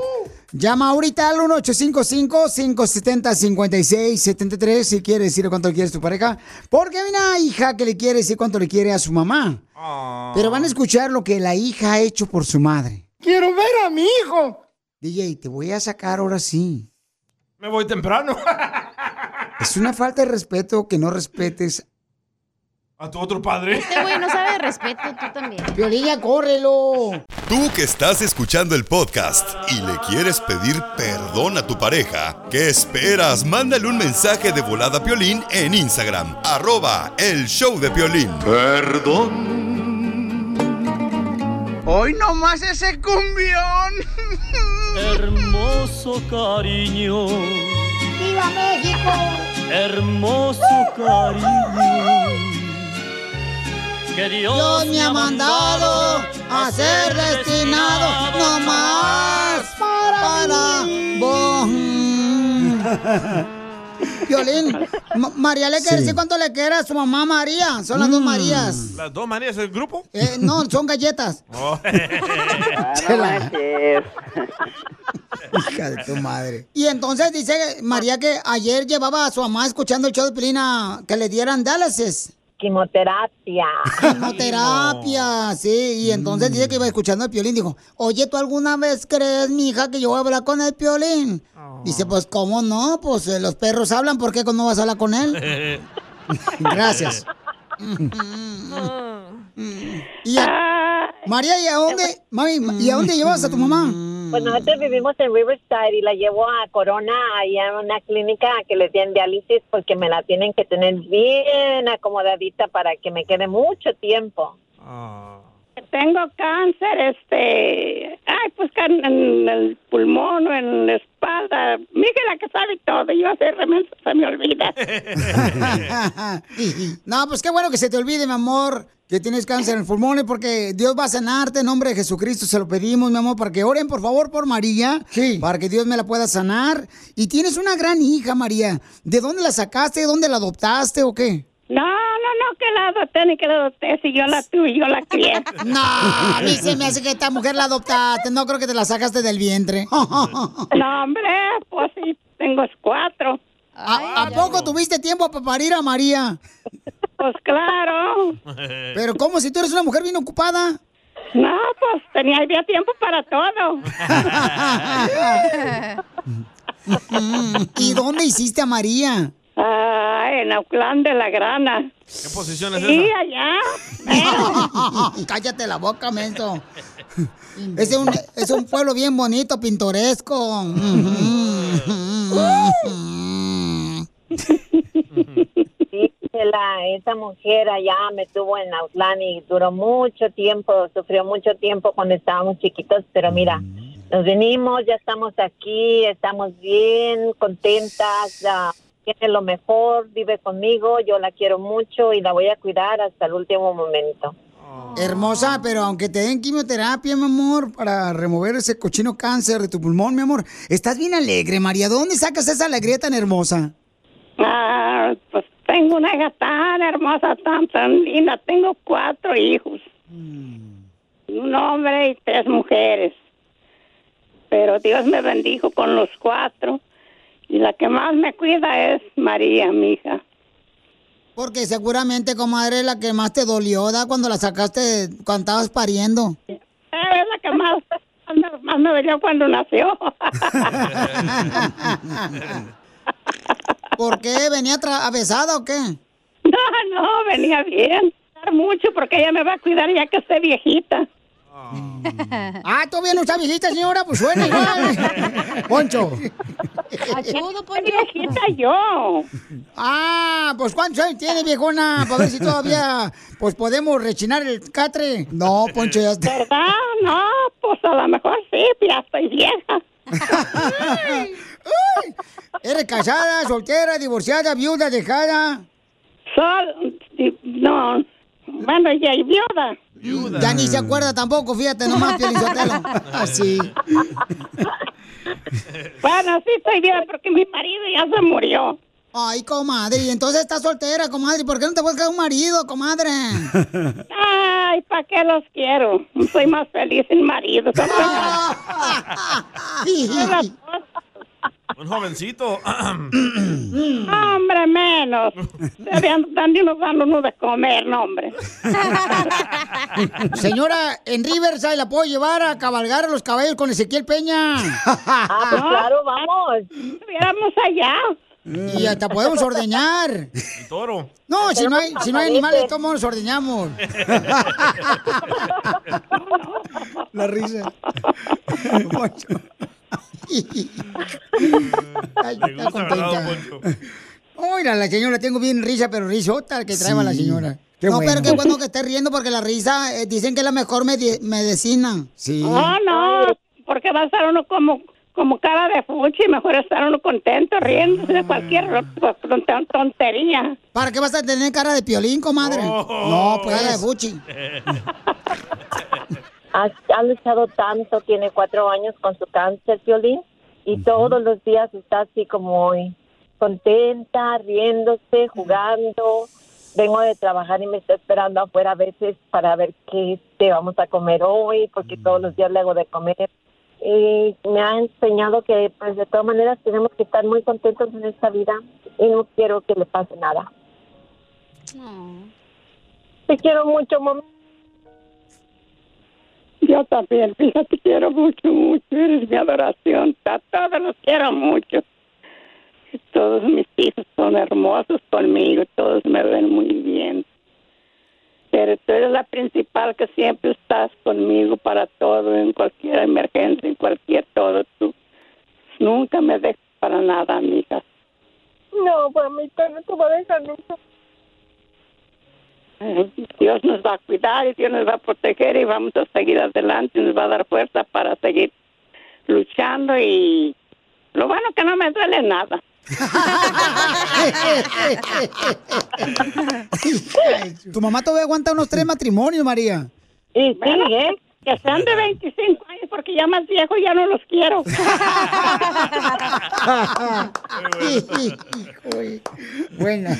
Llama ahorita al 1-855-570-5673 si quieres decirle cuánto le quieres a tu pareja. Porque hay una hija que le quiere decir cuánto le quiere a su mamá. Pero van a escuchar lo que la hija ha hecho por su madre. Quiero ver a mi hijo. DJ, te voy a sacar ahora sí. Me voy temprano. Es una falta de respeto que no respetes. A tu otro padre. Este güey no sabe de respeto, tú también. Violilla, córrelo. Tú que estás escuchando el podcast y le quieres pedir perdón a tu pareja, ¿qué esperas? Mándale un mensaje de volada a Piolín en Instagram, arroba el show de Piolín. Perdón. Hoy nomás ese cumbión. Hermoso cariño, ¡Viva México! hermoso cariño. Que Dios, Dios me ha mandado a ser destinado no más para vos. Violín, Ma- María le quiere Sí. decir cuánto le quiere a su mamá María. Son las dos Marías. ¿Las dos Marías del grupo? Eh, no, son galletas. Oh. Chela. Hija de tu madre. Y entonces dice María que ayer llevaba a su mamá escuchando el show de Pelina que le dieran Dallases. Quimioterapia. Quimioterapia, sí. Y entonces dice que iba escuchando el piolín. Dijo, oye, ¿tú alguna vez crees, mija, que yo voy a hablar con el piolín? Dice, pues, ¿cómo no? Pues eh, los perros hablan, ¿por qué no vas a hablar con él? Gracias. Y a- María, ¿y a dónde, mami, ¿y a dónde llevas a tu mamá? Pues nosotros vivimos en Riverside y la llevo a Corona, allá en una clínica que le tienen diálisis porque me la tienen que tener bien acomodadita para que me quede mucho tiempo. Tengo cáncer, este, ay, pues en el pulmón o en la espalda. Miguel la que sabe todo, yo hacer remedio se me olvida. no, pues qué bueno que se te olvide, mi amor, que tienes cáncer en el pulmón, porque Dios va a sanarte en nombre de Jesucristo. Se lo pedimos, mi amor, para que oren, por favor, por María, para que Dios me la pueda sanar. Y tienes una gran hija, María. ¿De dónde la sacaste? ¿De dónde la adoptaste o qué? No, no, no, que la adopté ni que la adopté, si yo la tuve, yo la crié. No, a mí se me hace que esta mujer la adoptaste. No creo que te la sacaste del vientre. No, hombre, pues sí, tengo cuatro. ¿A, a poco tuviste tiempo para parir a María? pues claro. Pero ¿cómo si tú eres una mujer bien ocupada? No, pues tenía había tiempo para todo. ¿Y dónde hiciste a María? Ah, en Auckland de la Grana. ¿Qué posición es Sí, esa? allá. Cállate la boca, menso. Es un, es un pueblo bien bonito, pintoresco. Sí, la, esa mujer allá me tuvo en Outland y duró mucho tiempo, sufrió mucho tiempo cuando estábamos chiquitos, pero mira, nos venimos, ya estamos aquí, estamos bien, contentas, ya tiene lo mejor, vive conmigo, yo la quiero mucho y la voy a cuidar hasta el último momento. Hermosa, pero aunque te den quimioterapia, mi amor, para remover ese cochino cáncer de tu pulmón, mi amor, estás bien alegre, María. ¿De dónde sacas esa alegría tan hermosa? Ah, pues tengo una hija tan hermosa, tan, tan linda. Tengo cuatro hijos. Un hombre y tres mujeres. Pero Dios me bendijo con los cuatro. Y la que más me cuida es María, mi hija. Porque seguramente, comadre, la que más te dolió, ¿da? Cuando la sacaste, cuando estabas pariendo. Eh, Es la que más, más, más me dolió cuando nació. ¿Por qué? ¿Venía atravesada o qué? No, no, venía bien. Mucho porque ella me va a cuidar ya que esté viejita. Ah, ¿todavía no está viejita, señora? Pues suena igual. Poncho. Achudo, viejita yo. Ah, pues ¿cuántos años tiene, viejona? Para ver si todavía pues podemos rechinar el catre. No, Poncho, ya está. ¿Verdad? No, pues a lo mejor sí, ya estoy vieja. ¿Eres casada, soltera, divorciada, viuda, dejada? Sol, no, bueno, ya hay viuda. Ya ni se acuerda tampoco, fíjate nomás, Pielizotelo. Así. Bueno, sí estoy bien porque mi marido ya se murió. Ay, comadre, y entonces estás soltera, comadre. ¿Por qué no te buscas un marido, comadre? Ay, ¿para qué los quiero? Soy más feliz sin marido. Un jovencito. hombre, menos. Unos dando uno de comer, no, hombre. Señora, en Riverside la puedo llevar a cabalgar a los caballos con Ezequiel Peña. Ah, pues claro, vamos. Estuviéramos allá. Y hasta podemos ordeñar. El toro. No, si no hay, si no hay animales, todos nos ordeñamos. La risa. Ay, está contenta. Oiga, la señora, tengo bien risa, pero risota que trae la Sí. señora. Qué no, bueno. pero qué bueno que esté riendo porque la risa eh, dicen que es la mejor medi- medicina. Sí. No, no, porque va a estar uno como como cara de fuchi, mejor estar uno contento, riéndose de cualquier ro- ton- tontería. ¿Para qué vas a tener cara de piolín, comadre? no, pues cara de fuchi. Ha, ha luchado tanto, tiene cuatro años con su cáncer, Violín, y todos los días está así como hoy, contenta, riéndose, jugando. Vengo de trabajar y me está esperando afuera a veces para ver qué este, vamos a comer hoy, porque todos los días le hago de comer. Y me ha enseñado que, pues, de todas maneras tenemos que estar muy contentos en esta vida y no quiero que le pase nada. Te quiero mucho, mamá. Yo también, fíjate, te quiero mucho, mucho, eres mi adoración, a todos los quiero mucho. Todos mis hijos son hermosos conmigo, todos me ven muy bien. Pero tú eres la principal que siempre estás conmigo para todo, en cualquier emergencia, en cualquier todo. Tú nunca me dejas para nada, amiga. No, mamita, no te voy a dejar nunca. Dios nos va a cuidar y Dios nos va a proteger y vamos a seguir adelante y nos va a dar fuerza para seguir luchando y lo bueno que no me duele nada. tu mamá todavía aguanta unos tres matrimonios, María. Y sí, ¿eh? Que sean de 25 años porque ya más viejo ya no los quiero. Buena.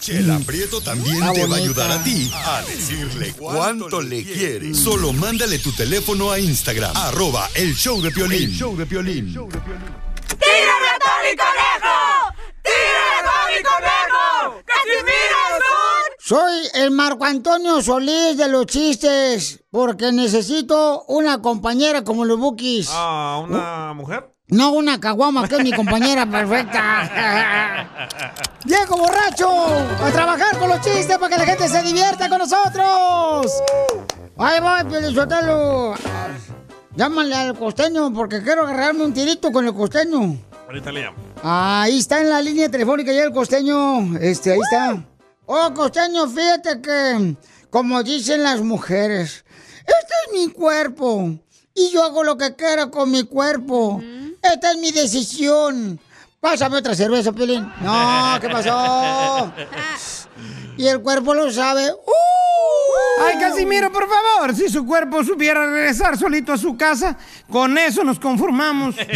Chela Prieto también te va a ayudar a ti a decirle cuánto le quiere. Solo mándale tu teléfono a Instagram, arroba el show de Piolín. show de Piolín. ¡Tírame a Tony Conejo! ¡Tírame a Tony Conejo! ¡Casimiro es un Soy el Marco Antonio Solís de los chistes, porque necesito una compañera como los Bukis. Ah, ¿una mujer? No una caguama, que es mi compañera perfecta. ¡Viejo borracho! ¡A trabajar con los chistes para que la gente se divierta con nosotros! ¡Ahí voy, Pielizotelo! Llámale al costeño porque quiero agarrarme un tirito con el costeño. Ahorita le llamo. Ahí está en la línea telefónica ya el costeño. Este, ahí está. Oh, costeño, fíjate que, como dicen las mujeres, este es mi cuerpo y yo hago lo que quiera con mi cuerpo. Esta es mi decisión. Pásame otra cerveza, Pelín. No, ¿qué pasó? Y el cuerpo lo sabe. ¡Uh! Ay, Casimiro, por favor, si su cuerpo supiera regresar solito a su casa, con eso nos conformamos.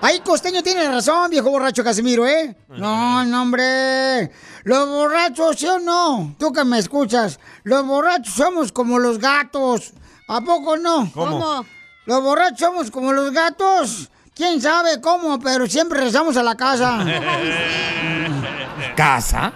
Ay, Costeño tiene razón, viejo borracho Casimiro, ¿eh? No, no, hombre. Los borrachos, ¿sí o no? Tú que me escuchas, los borrachos somos como los gatos. ¿A poco no? ¿Cómo? ¿Cómo? Los borrachos somos como los gatos. ¿Quién sabe cómo? Pero siempre regresamos a la casa. ¿Casa?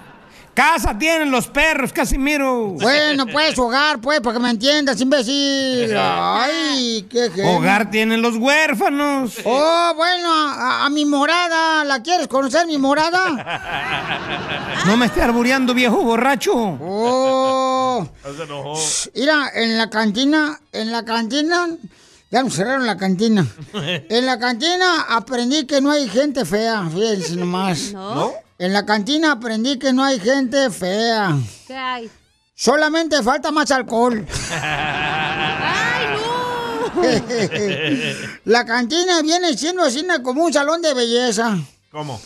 Casa tienen los perros, Casimiro. Bueno, pues hogar, pues, para que me entiendas, imbécil. Ay, qué genio. Hogar tienen los huérfanos. Oh, bueno, a, a mi morada. ¿La quieres conocer, mi morada? No me esté arbureando, viejo borracho. Oh. Se enojó. Mira, en la cantina, en la cantina, ya nos cerraron la cantina. En la cantina aprendí que no hay gente fea, fíjense nomás. ¿No? En la cantina aprendí que no hay gente fea. ¿Qué hay? Solamente falta más alcohol. ¡Ay, no! La cantina viene siendo así como un salón de belleza. ¿Cómo?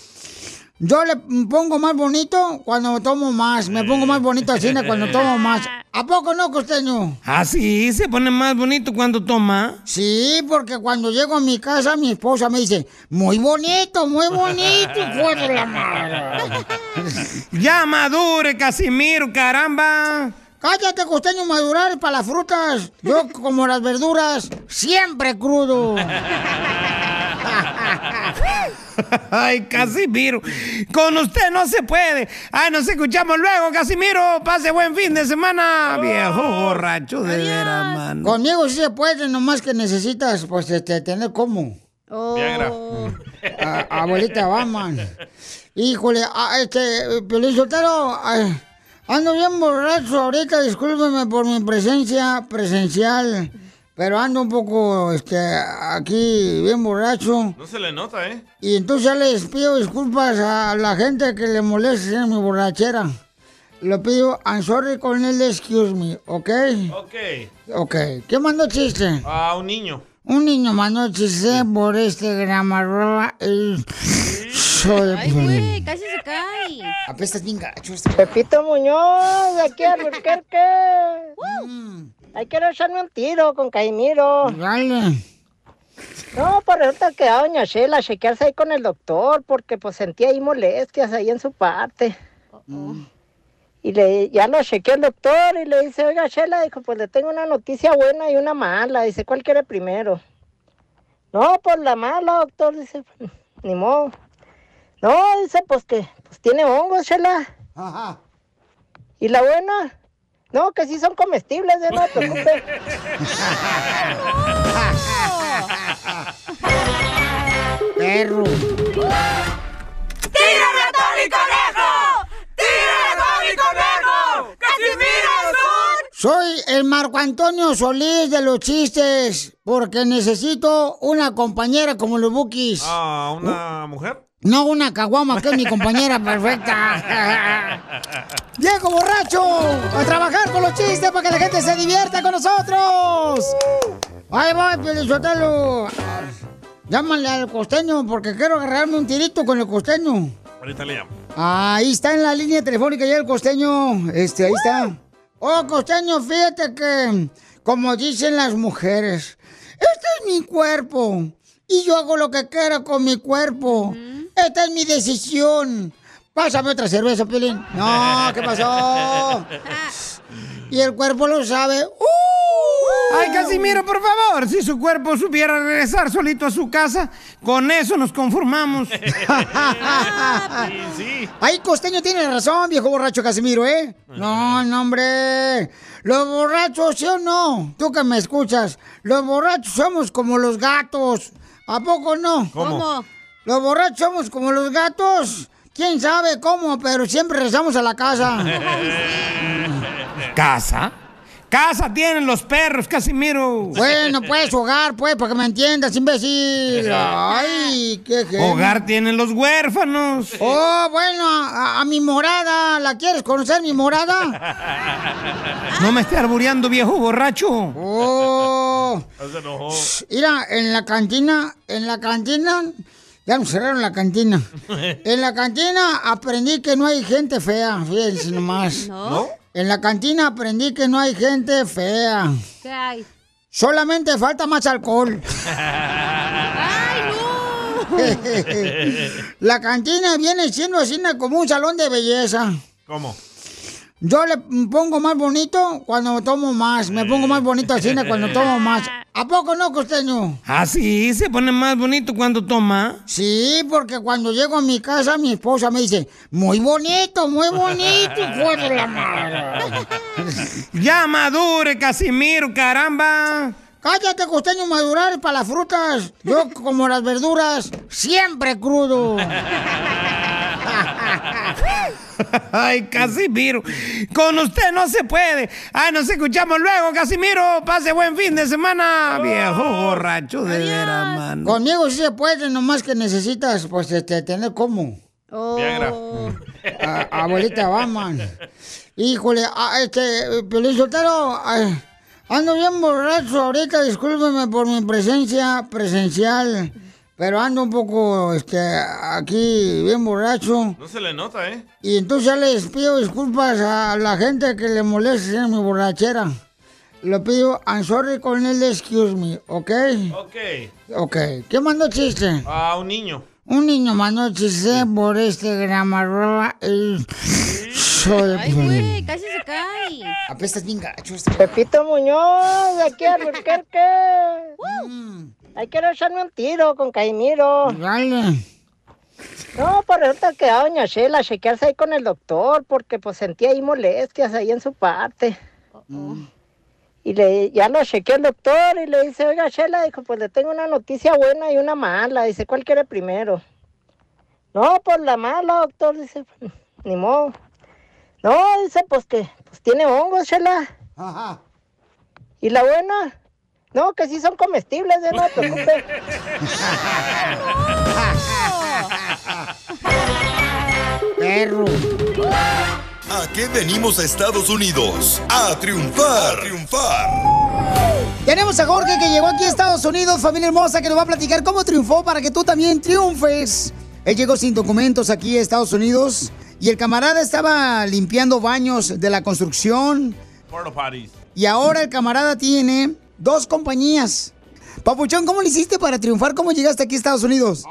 Yo le pongo más bonito cuando tomo más. Me pongo más bonito así cuando tomo más. ¿A poco no, costeño? ¿Ah, sí? ¿Se pone más bonito cuando toma? Sí, porque cuando llego a mi casa, mi esposa me dice, muy bonito, muy bonito, de la madre. Ya madure, Casimiro, caramba. Cállate, costeño, madurar para las frutas. Yo, como las verduras, siempre crudo. Ay, Casimiro, con usted no se puede. Ay, nos escuchamos luego, Casimiro. Pase buen fin de semana, viejo borracho de veras, mano. Conmigo sí se puede, nomás que necesitas, pues, este, tener cómo. Viagra. A- abuelita Batman. Híjole, ah, este, Piolín Sotelo, ay, ando bien borracho ahorita, discúlpeme por mi presencia presencial, pero ando un poco, este, aquí bien borracho. No se le nota, ¿eh? Y entonces ya les pido disculpas a la gente que le moleste en mi borrachera. Le pido, I'm sorry con el excuse me, ¿ok? Ok. Ok, ¿qué mandó chiste? A un niño. Un niño mandó chiste por este gramarroba. El... Soy... Ay, güey, casi se cae. Apestas bien gacho Pepito Muñoz, aquí a Alburquerque. Hay que echarme un tiro con Caimiro. Dale. No, pues resulta que a doña Shela chequearse ahí con el doctor porque pues sentía ahí molestias ahí en su parte. Y le, ya lo chequeó el doctor y le dice, oiga Shela, dijo, pues le tengo una noticia buena y una mala. Dice, ¿cuál quiere primero? No, pues la mala, doctor, dice, ni modo. No, dice, pues que pues tiene hongos, Shela. Ajá. ¿Y la buena? No, que sí son comestibles, ya no te preocupes. Perro. ¡Tira ratón y conejo! ¡Tira ratón y conejo! ¡Casimiro es un... Soy el Marco Antonio Solís de los chistes, porque necesito una compañera como los Bukis. Ah, ¿una mujer? No una caguama, que es mi compañera perfecta. ¡Viejo borracho! ¡A trabajar con los chistes para que la gente se divierta con nosotros! ¡Ahí voy, Pielizotelo! Llámale al costeño porque quiero agarrarme un tirito con el costeño. Ahorita le llamo. Ahí está en la línea telefónica ya el costeño. Este, ahí está. Oh, costeño, fíjate que, como dicen las mujeres, este es mi cuerpo y yo hago lo que quiera con mi cuerpo. Esta es mi decisión. Pásame otra cerveza, Pelín. No, ¿qué pasó? Y el cuerpo lo sabe. ¡Uh! Ay, Casimiro, por favor, si su cuerpo supiera regresar solito a su casa, con eso nos conformamos. Ay, Costeño tiene razón, viejo borracho Casimiro, ¿eh? No, no, hombre. Los borrachos, ¿sí o no? Tú que me escuchas, los borrachos somos como los gatos. ¿A poco no? ¿Cómo? ¿Cómo? Los borrachos somos como los gatos. ¿Quién sabe cómo? Pero siempre regresamos a la casa. ¿Casa? Casa tienen los perros, Casimiro. Bueno, pues hogar, pues, para que me entiendas, imbécil. Ay, qué genio. Hogar tienen los huérfanos. Oh, bueno, a, a mi morada. ¿La quieres conocer, mi morada? No me esté arbureando, viejo borracho. Oh. Mira, en la cantina, en la cantina, ya nos cerraron la cantina. En la cantina aprendí que no hay gente fea, fíjense nomás. ¿No? En la cantina aprendí que no hay gente fea. ¿Qué hay? Solamente falta más alcohol. La cantina viene siendo así como un salón de belleza. ¿Cómo? Yo le pongo más bonito cuando tomo más. Me pongo más bonito así cuando tomo más. ¿A poco no, costeño? Ah, sí, se pone más bonito cuando toma. Sí, porque cuando llego a mi casa, mi esposa me dice, muy bonito, muy bonito, hijo de la madre. Ya madure, Casimiro, caramba. Cállate, costeño, madurar para las frutas. Yo, como las verduras, siempre crudo. Ay, Casimiro, con usted no se puede. Ay, nos escuchamos luego, Casimiro. Pase buen fin de semana, viejo borracho de veras, mano. Conmigo sí se puede, nomás que necesitas, pues, este, tener cómo. Viagra. A- abuelita Batman. Híjole, ah, este, Piolín Sotelo, ay, ando bien borracho ahorita, discúlpeme por mi presencia presencial, pero ando un poco, este, aquí bien borracho. No se le nota, ¿eh? Y entonces ya les pido disculpas a la gente que le moleste en mi borrachera. Le pido, I'm sorry con el excuse me, ¿ok? Ok. Ok, ¿qué mandó chiste? A un niño. Un niño mandó chiste por este gramarroba. El... Ay, güey, casi se cae. Apestas bien gacho. Pepito Muñoz, de aquí a Albuquerque. Ahí quiero echarme un tiro con Caimiro. Dale. No, pues resulta que a doña Shela chequearse ahí con el doctor porque pues sentía ahí molestias ahí en su parte. Y le, ya lo chequeó el doctor y le dice, oiga Shela, dijo, pues le tengo una noticia buena y una mala. Dice, ¿cuál quiere primero? No, pues la mala, doctor, dice, ni modo. No, dice, pues que pues tiene hongos, Shela. Ajá. ¿Y la buena? No, que sí son comestibles, ya no te preocupes. Perro. ¿A qué venimos a Estados Unidos? A triunfar. A triunfar. Tenemos a Jorge que llegó aquí a Estados Unidos, familia hermosa, que nos va a platicar cómo triunfó para que tú también triunfes. Él llegó sin documentos aquí a Estados Unidos y el camarada estaba limpiando baños de la construcción y ahora el camarada tiene dos compañías. Papuchón, ¿cómo le hiciste para triunfar? ¿Cómo llegaste aquí a Estados Unidos?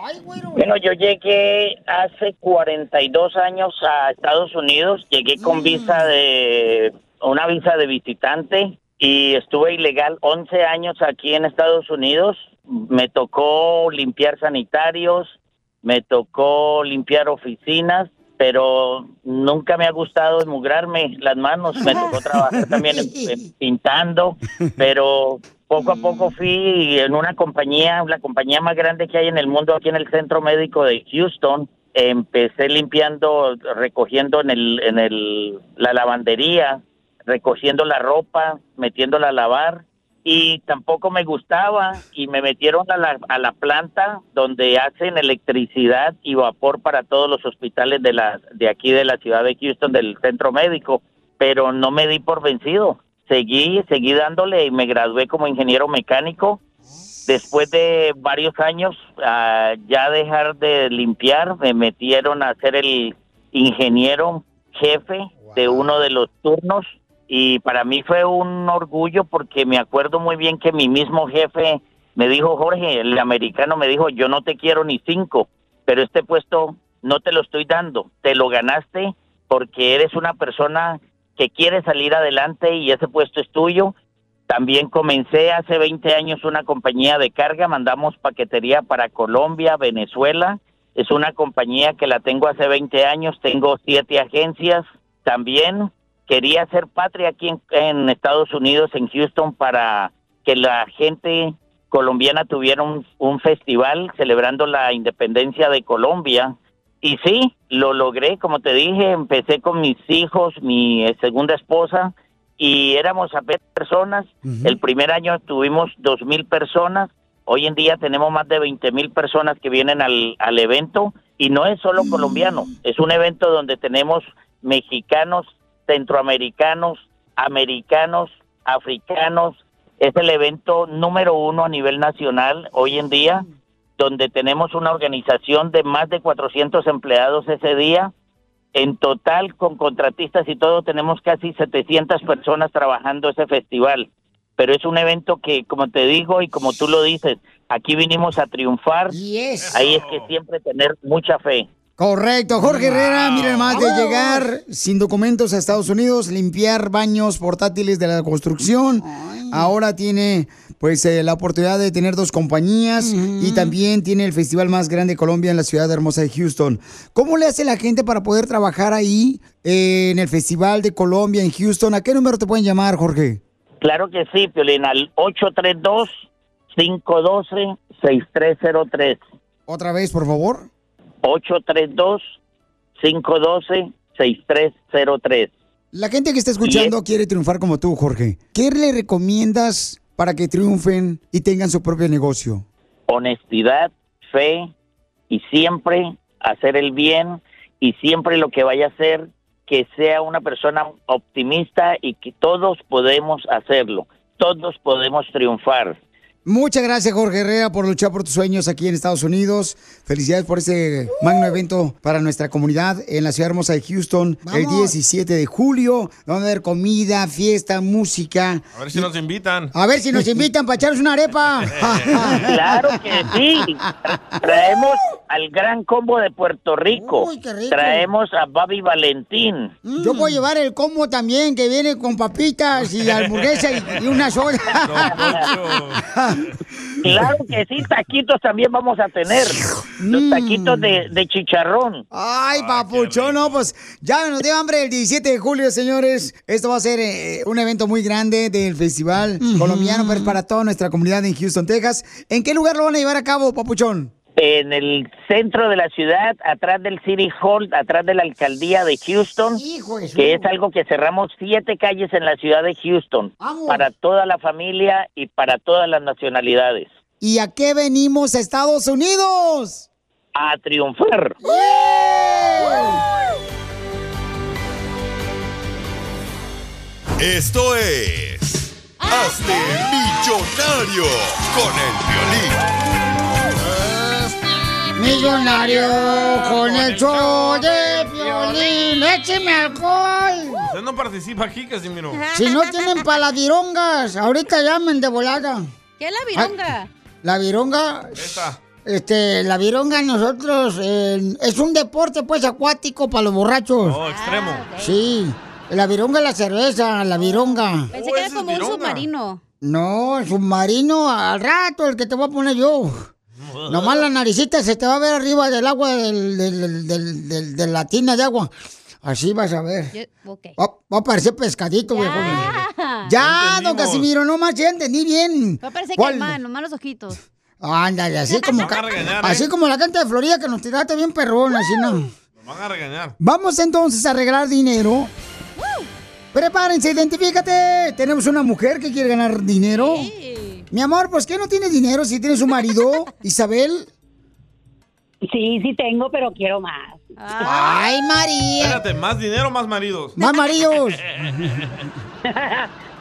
Bueno, yo llegué hace 42 años a Estados Unidos. Llegué con visa de una visa de visitante y estuve ilegal 11 años aquí en Estados Unidos. Me tocó limpiar sanitarios, me tocó limpiar oficinas, pero nunca me ha gustado esmugrarme las manos. Me tocó trabajar también pintando, pero poco a poco fui en una compañía, la compañía más grande que hay en el mundo, aquí en el Centro Médico de Houston. Empecé limpiando, recogiendo en el, en el, la lavandería, recogiendo la ropa, metiéndola a lavar y tampoco me gustaba y me metieron a la, a la planta donde hacen electricidad y vapor para todos los hospitales de la de aquí de la ciudad de Houston del centro médico, pero no me di por vencido. Seguí, seguí dándole y me gradué como ingeniero mecánico. Después de varios años ah, ya dejar de limpiar, me metieron a ser el ingeniero jefe de uno de los turnos y para mí fue un orgullo porque me acuerdo muy bien que mi mismo jefe me dijo, Jorge, el americano me dijo, yo no te quiero ni cinco, pero este puesto no te lo estoy dando, te lo ganaste porque eres una persona que quieres salir adelante y ese puesto es tuyo. También comencé hace 20 años una compañía de carga, mandamos paquetería para Colombia, Venezuela. Es una compañía que la tengo hace 20 años, tengo siete agencias. También quería hacer patria aquí en, en Estados Unidos, en Houston, para que la gente colombiana tuviera un, un festival celebrando la independencia de Colombia. Y sí, lo logré, como te dije, empecé con mis hijos, mi eh, segunda esposa, y éramos apenas personas. El primer año tuvimos dos mil personas. Hoy en día tenemos más de 20 mil personas que vienen al, al evento y no es solo colombiano, es un evento donde tenemos mexicanos, centroamericanos, americanos, africanos. Es el evento número uno a nivel nacional hoy en día, donde tenemos una organización de más de 400 empleados ese día. En total, con contratistas y todo, tenemos casi 700 personas trabajando ese festival. Pero es un evento que, como te digo y como tú lo dices, aquí vinimos a triunfar. Ahí es que siempre tener mucha fe. Correcto, Jorge Herrera, miren más de llegar sin documentos a Estados Unidos, limpiar baños portátiles de la construcción. Ahora tiene pues eh, la oportunidad de tener dos compañías y también tiene el festival más grande de Colombia en la ciudad hermosa de Houston. ¿Cómo le hace la gente para poder trabajar ahí eh, en el festival de Colombia en Houston? ¿A qué número te pueden llamar, Jorge? Claro que sí, Piolín, al 832-512-6303. Otra vez, por favor. 832-512-6303. La gente que está escuchando quiere triunfar como tú, Jorge. ¿Qué le recomiendas para que triunfen y tengan su propio negocio? honestidad, fe y siempre hacer el bien y siempre lo que vaya a hacer que sea una persona optimista y que todos podemos hacerlo, todos podemos triunfar. Muchas gracias, Jorge Herrera, por luchar por tus sueños aquí en Estados Unidos. Felicidades por este magno evento para nuestra comunidad en la ciudad hermosa de Houston el 17 de julio, donde va a haber comida, fiesta, música. A ver si nos invitan. A ver si nos invitan para echarnos una arepa. Claro que sí. Traemos al gran combo de Puerto Rico. Traemos a Bobby Valentín. Yo puedo llevar el combo también, que viene con papitas y hamburguesa y, y una soda. Claro que sí, taquitos también vamos a tener. Los taquitos de, de chicharrón. Ay, papuchón, no, pues ya nos dio hambre el 17 de julio, señores. Esto va a ser eh, un evento muy grande del festival colombiano, pero es para toda nuestra comunidad en Houston, Texas. ¿En qué lugar lo van a llevar a cabo, papuchón? En el centro de la ciudad, atrás del City Hall, atrás de la alcaldía de Houston, que es algo que cerramos siete calles en la ciudad de Houston para toda la familia y para todas las nacionalidades. ¿Y a qué venimos a Estados Unidos? A triunfar. Esto es. Hazte millonario con el violín. Millonario con el show de violín. ¡Écheme alcohol! Usted no participa aquí, Casimiro. Si no tienen palavirongas, ahorita llamen de volada. ¿Qué es la vironga? La vironga, Esta. este, la vironga nosotros eh, es un deporte pues acuático para los borrachos. Oh, extremo. Sí, la vironga es la cerveza, la vironga. Pensé que era como un submarino. No, el submarino al rato, el que te voy a poner yo. Nomás la naricita se te va a ver arriba del agua del, del- del- del- de la tina de agua. Así vas a ver. Yo-. Va, va a parecer pescadito, viejo. Ya, don Casimiro, no más, ya entendí bien. Va a parecer ¿Cuál? caimán, nomás los ojitos. Ándale, así como, regañar, así ¿eh? como la gente de Florida que nos tiraste bien perrón, así no. Nos van a regañar. Vamos entonces a regalar dinero. Prepárense, identifícate. Tenemos una mujer que quiere ganar dinero. Mi amor, pues ¿qué no tiene dinero si tienes un marido, Isabel? Sí, sí tengo, pero quiero más. Ay, María. Espérate, ¿más dinero o más maridos? Más maridos.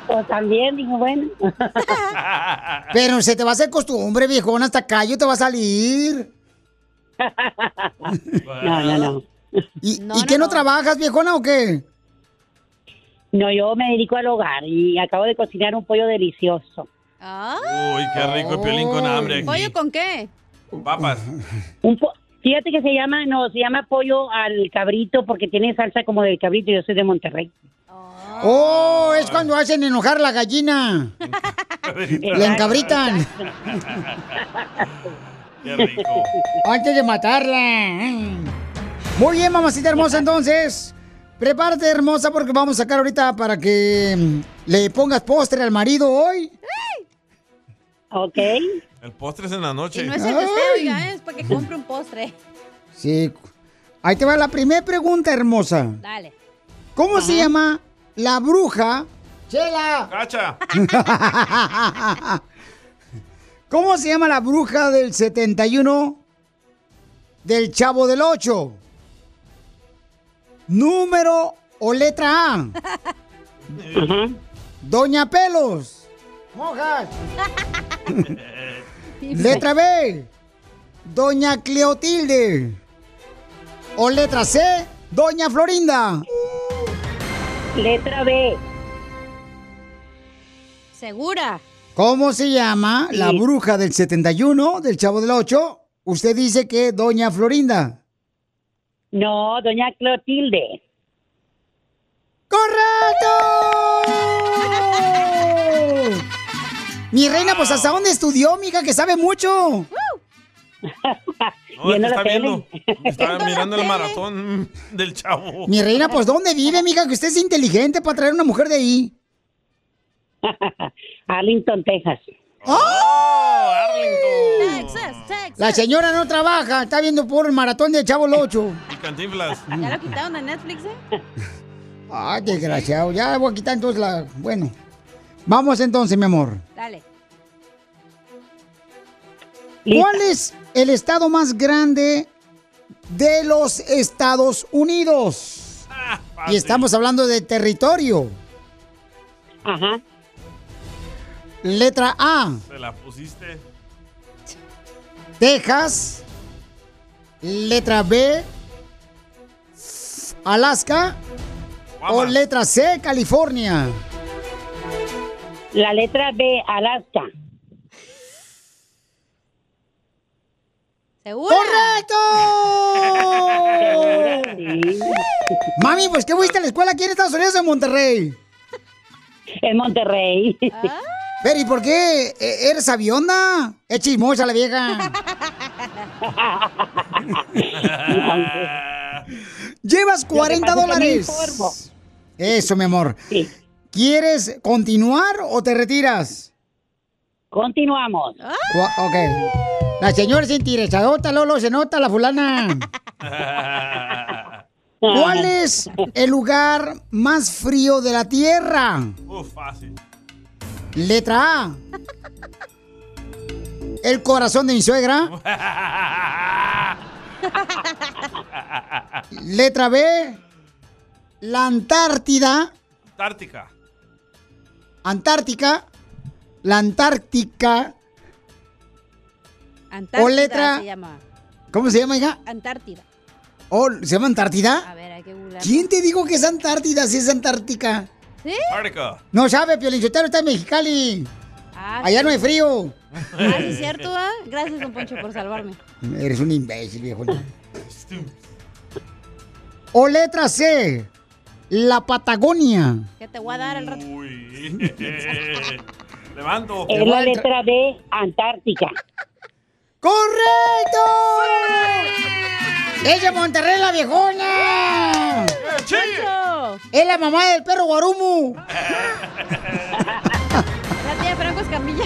Pues también, digo, bueno. Pero se te va a hacer costumbre, viejón, hasta callo te va a salir. No, no, no. ¿Y, ¿y qué no, trabajas, viejona, o qué? No, yo me dedico al hogar y acabo de cocinar un pollo delicioso. Uy, qué rico el piolín con hambre. aquí. ¿Pollo con qué? Con papas. Un po- Fíjate que se llama, no, se llama pollo al cabrito porque tiene salsa como del cabrito y yo soy de Monterrey. Oh, es cuando hacen enojar la gallina. La encabritan. Qué rico. Antes de matarla. Muy bien, mamacita hermosa, entonces. Prepárate, hermosa, porque vamos a sacar ahorita para que mm, le pongas postre al marido hoy. Ok. El postre es en la noche. Y no es el deseo, oiga, es para que compre un postre. Sí. Ahí te va la primera pregunta, hermosa. Dale. ¿Cómo se llama la bruja? ¡Chela! ¡Cacha! ¿Cómo se llama la bruja del 71 del Chavo del 8? Número o letra A. Doña Pelos. Mojas. letra B. Doña Cleotilde. O letra C. Doña Florinda. Letra B. ¿Segura? ¿Cómo se llama la bruja del 71 del Chavo del 8? Usted dice que Doña Florinda. No, doña Clotilde. ¡Correcto! Mi reina, pues ¿hasta dónde estudió, mija? Que sabe mucho. No, es que está viendo. Está mirando el maratón del chavo. Mi reina, pues ¿dónde vive, mija? Que usted es inteligente para traer una mujer de ahí. Arlington, Texas. ¡Oh, Arlington! Texas, Texas. La señora no trabaja, está viendo por el maratón del Chavo el 8. Y cantinflas. ¿Ya lo quitaron de Netflix, eh? Ay, desgraciado. Ya voy a quitar entonces la... Bueno. Vamos entonces, mi amor. Dale. ¿Cuál es el estado más grande de los Estados Unidos? Y estamos hablando de territorio. Ajá. Letra A, Se la pusiste. Texas. Letra B, Alaska. O letra C, California. La letra B, Alaska. ¿Segura? ¡Correcto! Mami, pues ¿qué fuiste a la escuela aquí en Estados Unidos o en Monterrey? En Monterrey. Pero ¿y por qué ¿E- eres avionda? Es chismosa la vieja. Llevas 40 pasa es que me dólares. Eso, mi amor. ¿Quieres continuar o te retiras? Continuamos. Cua- Ok. La señora es interesadota, Lolo, se nota la fulana. ¿Cuál es el lugar más frío de la Tierra? Uf, fácil. Letra A. El corazón de mi suegra. Letra B. La Antártida. Antártica. Antártica. La Antártica. Antártida O letra- se llama. ¿Cómo se llama, hija? Antártida. Oh, ¿Se llama Antártida? A ver, hay que googlear. ¿Quién te dijo que es Antártida si es Antártica? ¿Sí? Antártica. No sabe, Piolinsotero está en Mexicali. Ah, Allá sí. no hay frío. Ah, sí, es cierto, ¿ah? Gracias, don Poncho, por salvarme. Eres un imbécil, viejo. O letra C. La Patagonia. ¿Qué te voy a dar al rato? Uy. Levanto. Es la letra B, Antártica. ¡Correcto! ¡Es de Monterrey la viejona! ¡Poncho! ¡Es la mamá del perro Guarumu! La tía Franco Escamilla.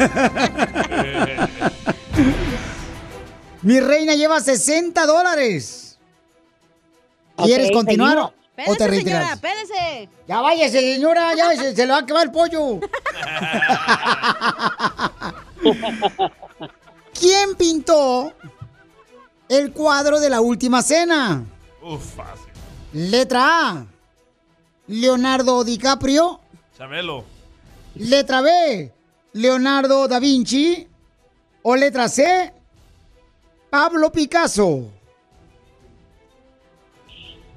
Mi reina lleva 60 dólares. ¿Quieres continuar seguimos. o te Espérese, señora, espérese. Ya váyase, señora, ya se, se le va a quemar el pollo. ¿Quién pintó el cuadro de la última cena? Uf, fácil. Letra A. Leonardo DiCaprio. Chabelo. Letra B. Leonardo da Vinci. O letra C. Pablo Picasso.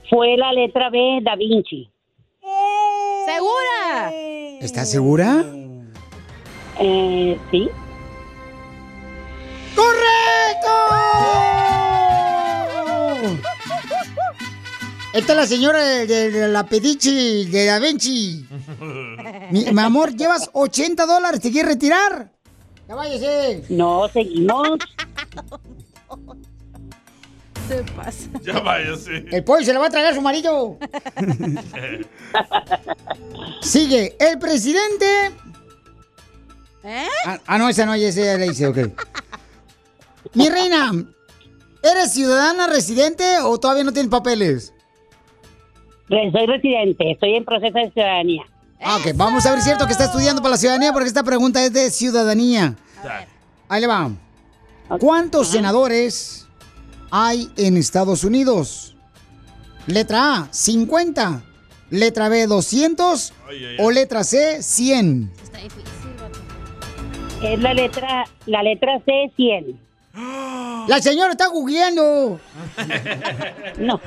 Fue la letra B, Da Vinci. ¿Segura? ¿Estás segura? Eh, sí. ¡Correcto! Esta es la señora de, de- de la Pedici, de Da Vinci. Mi, mi amor, llevas 80 dólares, ¿te quieres retirar? Ya váyase. No, seguimos. Se pasa. Ya váyase. El pollo se le va a tragar a su marido. Sigue, el presidente. ¿Eh? Ah, ah, no, esa no, esa ya le hice, ok. Mi reina, ¿eres ciudadana residente o todavía no tienes papeles? Soy residente, estoy en proceso de ciudadanía. Ah, ok, vamos a ver si es cierto que está estudiando para la ciudadanía porque esta pregunta es de ciudadanía. Ahí le va. ¿Cuántos senadores hay en Estados Unidos? Letra A, 50. Letra B, 200. O letra C, 100. Es la letra, la letra C, 100. La señora está googleando. No.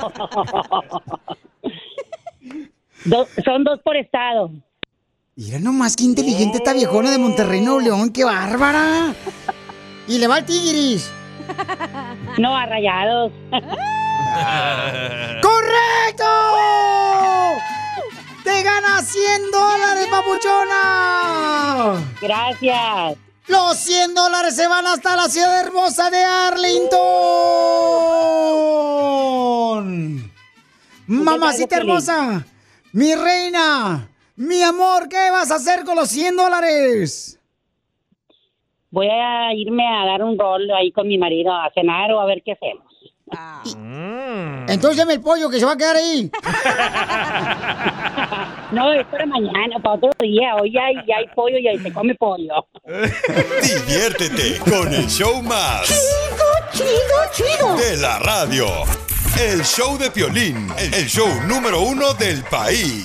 Do- son dos por estado. Mira nomás qué inteligente esta viejona de Monterrey, Nuevo León. ¡Qué bárbara! Y le va al tigris. No, a rayados. ¡Correcto! ¡Te ganas 100 dólares, papuchona! Gracias. Los 100 dólares se van hasta la ciudad hermosa de Arlington. Mamacita hermosa, mi reina, mi amor, ¿qué vas a hacer con los 100 dólares? Voy a irme a dar un rol ahí con mi marido a cenar o a ver qué hacemos. Entonces llame el pollo que se va a quedar ahí. No, es para mañana, para otro día. Hoy ya hay, ya hay pollo y ahí se come pollo. Diviértete con el show más. Chido, chido, De la radio. El show de Piolín, el show número uno del país.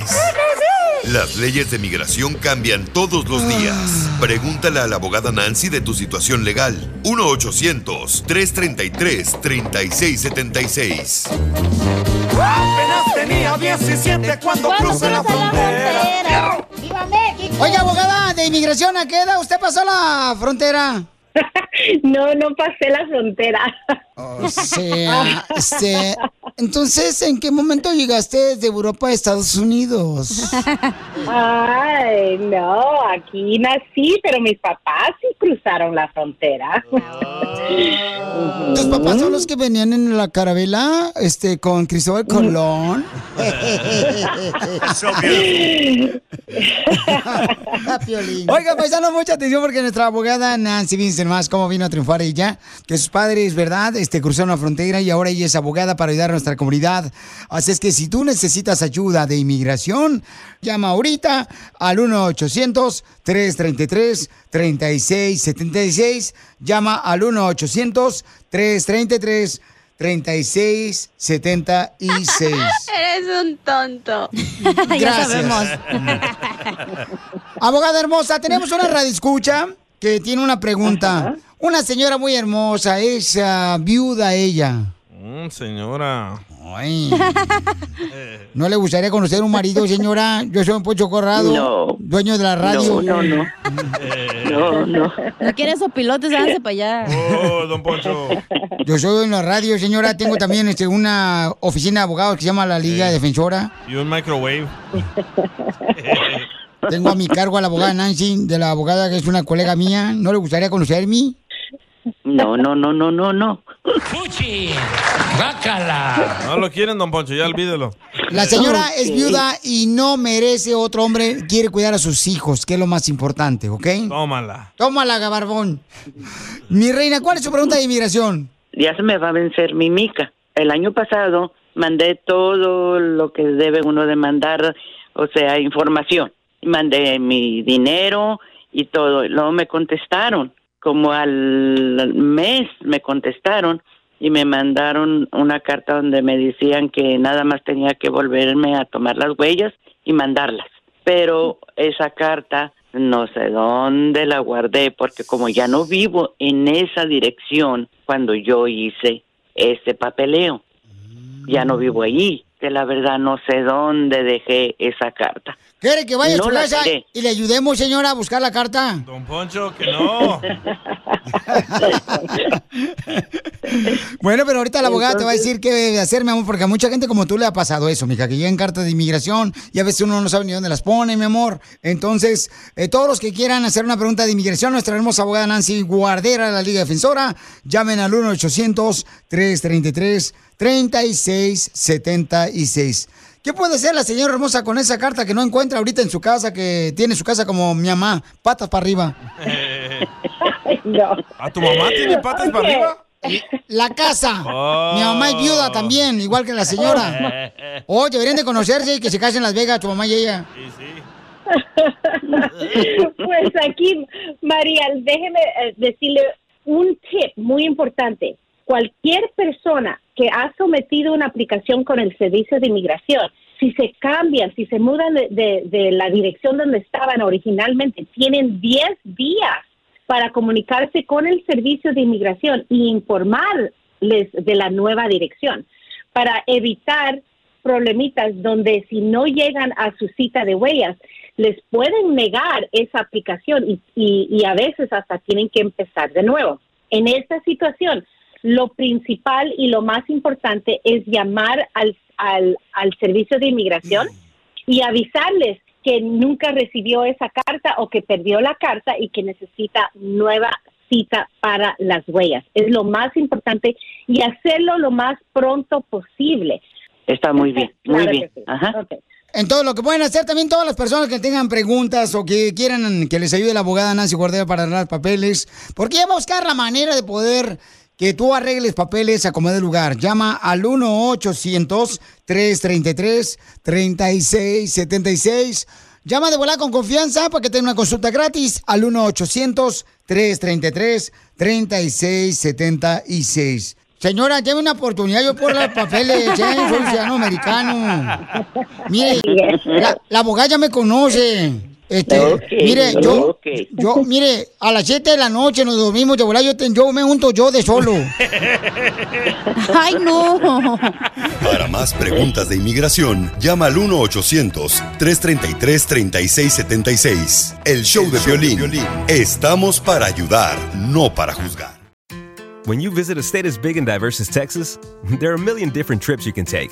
Las leyes de migración cambian todos los días. Pregúntale a la abogada Nancy de tu situación legal. 1-800-333-3676. Apenas tenía 17 cuando crucé la frontera. ¡Viva México! Oiga, abogada de inmigración, ¿a qué edad usted pasó la frontera? No, no pasé la frontera. O sea, este, entonces, ¿en qué momento llegaste de Europa a Estados Unidos? Ay, no, aquí nací, pero mis papás sí cruzaron la frontera. ¿Tus papás son los que venían en la carabela este, con Cristóbal Colón? Oiga, paisano, mucha atención porque nuestra abogada Nancy Vincent más cómo vino a triunfar ella, que sus padres, ¿verdad? Este, cruzaron la frontera y ahora ella es abogada para ayudar a nuestra comunidad. Así es que si tú necesitas ayuda de inmigración, llama ahorita al 1-800-333-3676. Llama al 1-800-333-3676. 3676. Eres un tonto. ya sabemos. Abogada hermosa, tenemos una radioescucha que tiene una pregunta. Una señora muy hermosa, es ah, viuda ella. Mm, señora. Ay. ¿No le gustaría conocer un marido, señora? Yo soy un Pocho Corrado, No. dueño de la radio. No, no, no. No, no. No quieres pilotes, háganse para allá. Oh, don Poncho. Yo soy en la radio, señora. Tengo también este, una oficina de abogados que se llama la Liga Defensora. Y un microwave. Tengo a mi cargo a la abogada Nancy, de la abogada que es una colega mía. ¿No le gustaría conocerme? No, no, no, no, no, no. ¡Fuchi! ¡Bácala! No lo quieren, don Poncho, ya olvídelo. La señora es viuda y no merece otro hombre. Quiere cuidar a sus hijos, que es lo más importante, ¿ok? Tómala. Tómala, gabarbón. Mi reina, ¿cuál es su pregunta de inmigración? Ya se me va a vencer mi mica. El año pasado mandé todo lo que debe uno de mandar, o sea, información. Mandé mi dinero y todo. Luego me contestaron. Como al mes me contestaron y me mandaron una carta donde me decían que nada más tenía que volverme a tomar las huellas y mandarlas. Pero esa carta no sé dónde la guardé porque como ya no vivo en esa dirección cuando yo hice ese papeleo, ya no vivo allí. que la verdad no sé dónde dejé esa carta. ¿Quiere que vaya No a su casa tiré. y le ayudemos, señora, a buscar la carta? Don Poncho, que no. Bueno, pero ahorita la abogada te va a decir qué debe hacer, mi amor, porque a mucha gente como tú le ha pasado eso, mija, que llegan cartas de inmigración y a veces uno no sabe ni dónde las pone, mi amor. Entonces, eh, todos los que quieran hacer una pregunta de inmigración, nuestra hermosa abogada Nancy Guardera de la Liga Defensora, llamen al 1-800-333-3676. ¿Qué puede hacer la señora hermosa con esa carta que no encuentra ahorita en su casa, que tiene su casa como mi mamá, patas para arriba? ¿A tu mamá tiene patas para arriba? La casa. Oh. Mi mamá es viuda también, igual que la señora. Oye, deberían de conocerse y que se casen en Las Vegas, tu mamá y ella. Pues aquí, María, déjeme eh, decirle un tip muy importante. Cualquier persona que ha sometido una aplicación con el Servicio de Inmigración, si se cambian, si se mudan de, la dirección donde estaban originalmente, tienen 10 días para comunicarse con el Servicio de Inmigración y informarles de la nueva dirección para evitar problemitas donde si no llegan a su cita de huellas, les pueden negar esa aplicación y- y a veces hasta tienen que empezar de nuevo. En esta situación, lo principal y lo más importante es llamar al, al, al servicio de inmigración y avisarles que nunca recibió esa carta o que perdió la carta y que necesita nueva cita para las huellas. Es lo más importante y hacerlo lo más pronto posible. Está muy bien, muy Claro bien. que sí. Ajá. Entonces, lo que pueden hacer también todas las personas que tengan preguntas o que quieran que les ayude la abogada Nancy Guardera para arreglar papeles, porque ella va a buscar la manera de poder que tú arregles papeles a como de lugar. Llama al 1-800-333-3676. Llama de volar con confianza para que tenga una consulta gratis al 1-800-333-3676. Señora, lleve una oportunidad yo por los papeles, ¿eh? soy ciudadano americano. Mire, la, la abogada ya me conoce. Este, Ok, mire, yo, ok. yo, mire, a las 7 de la noche nos dormimos de volar, yo, te- yo me junto yo de solo. ¡Ay, no! Para más preguntas de inmigración, llama al 1-800-333-3676. El show de violín. Estamos para ayudar, no para juzgar. When you visit a state as big and diverse as Texas, there are a million different trips you can take.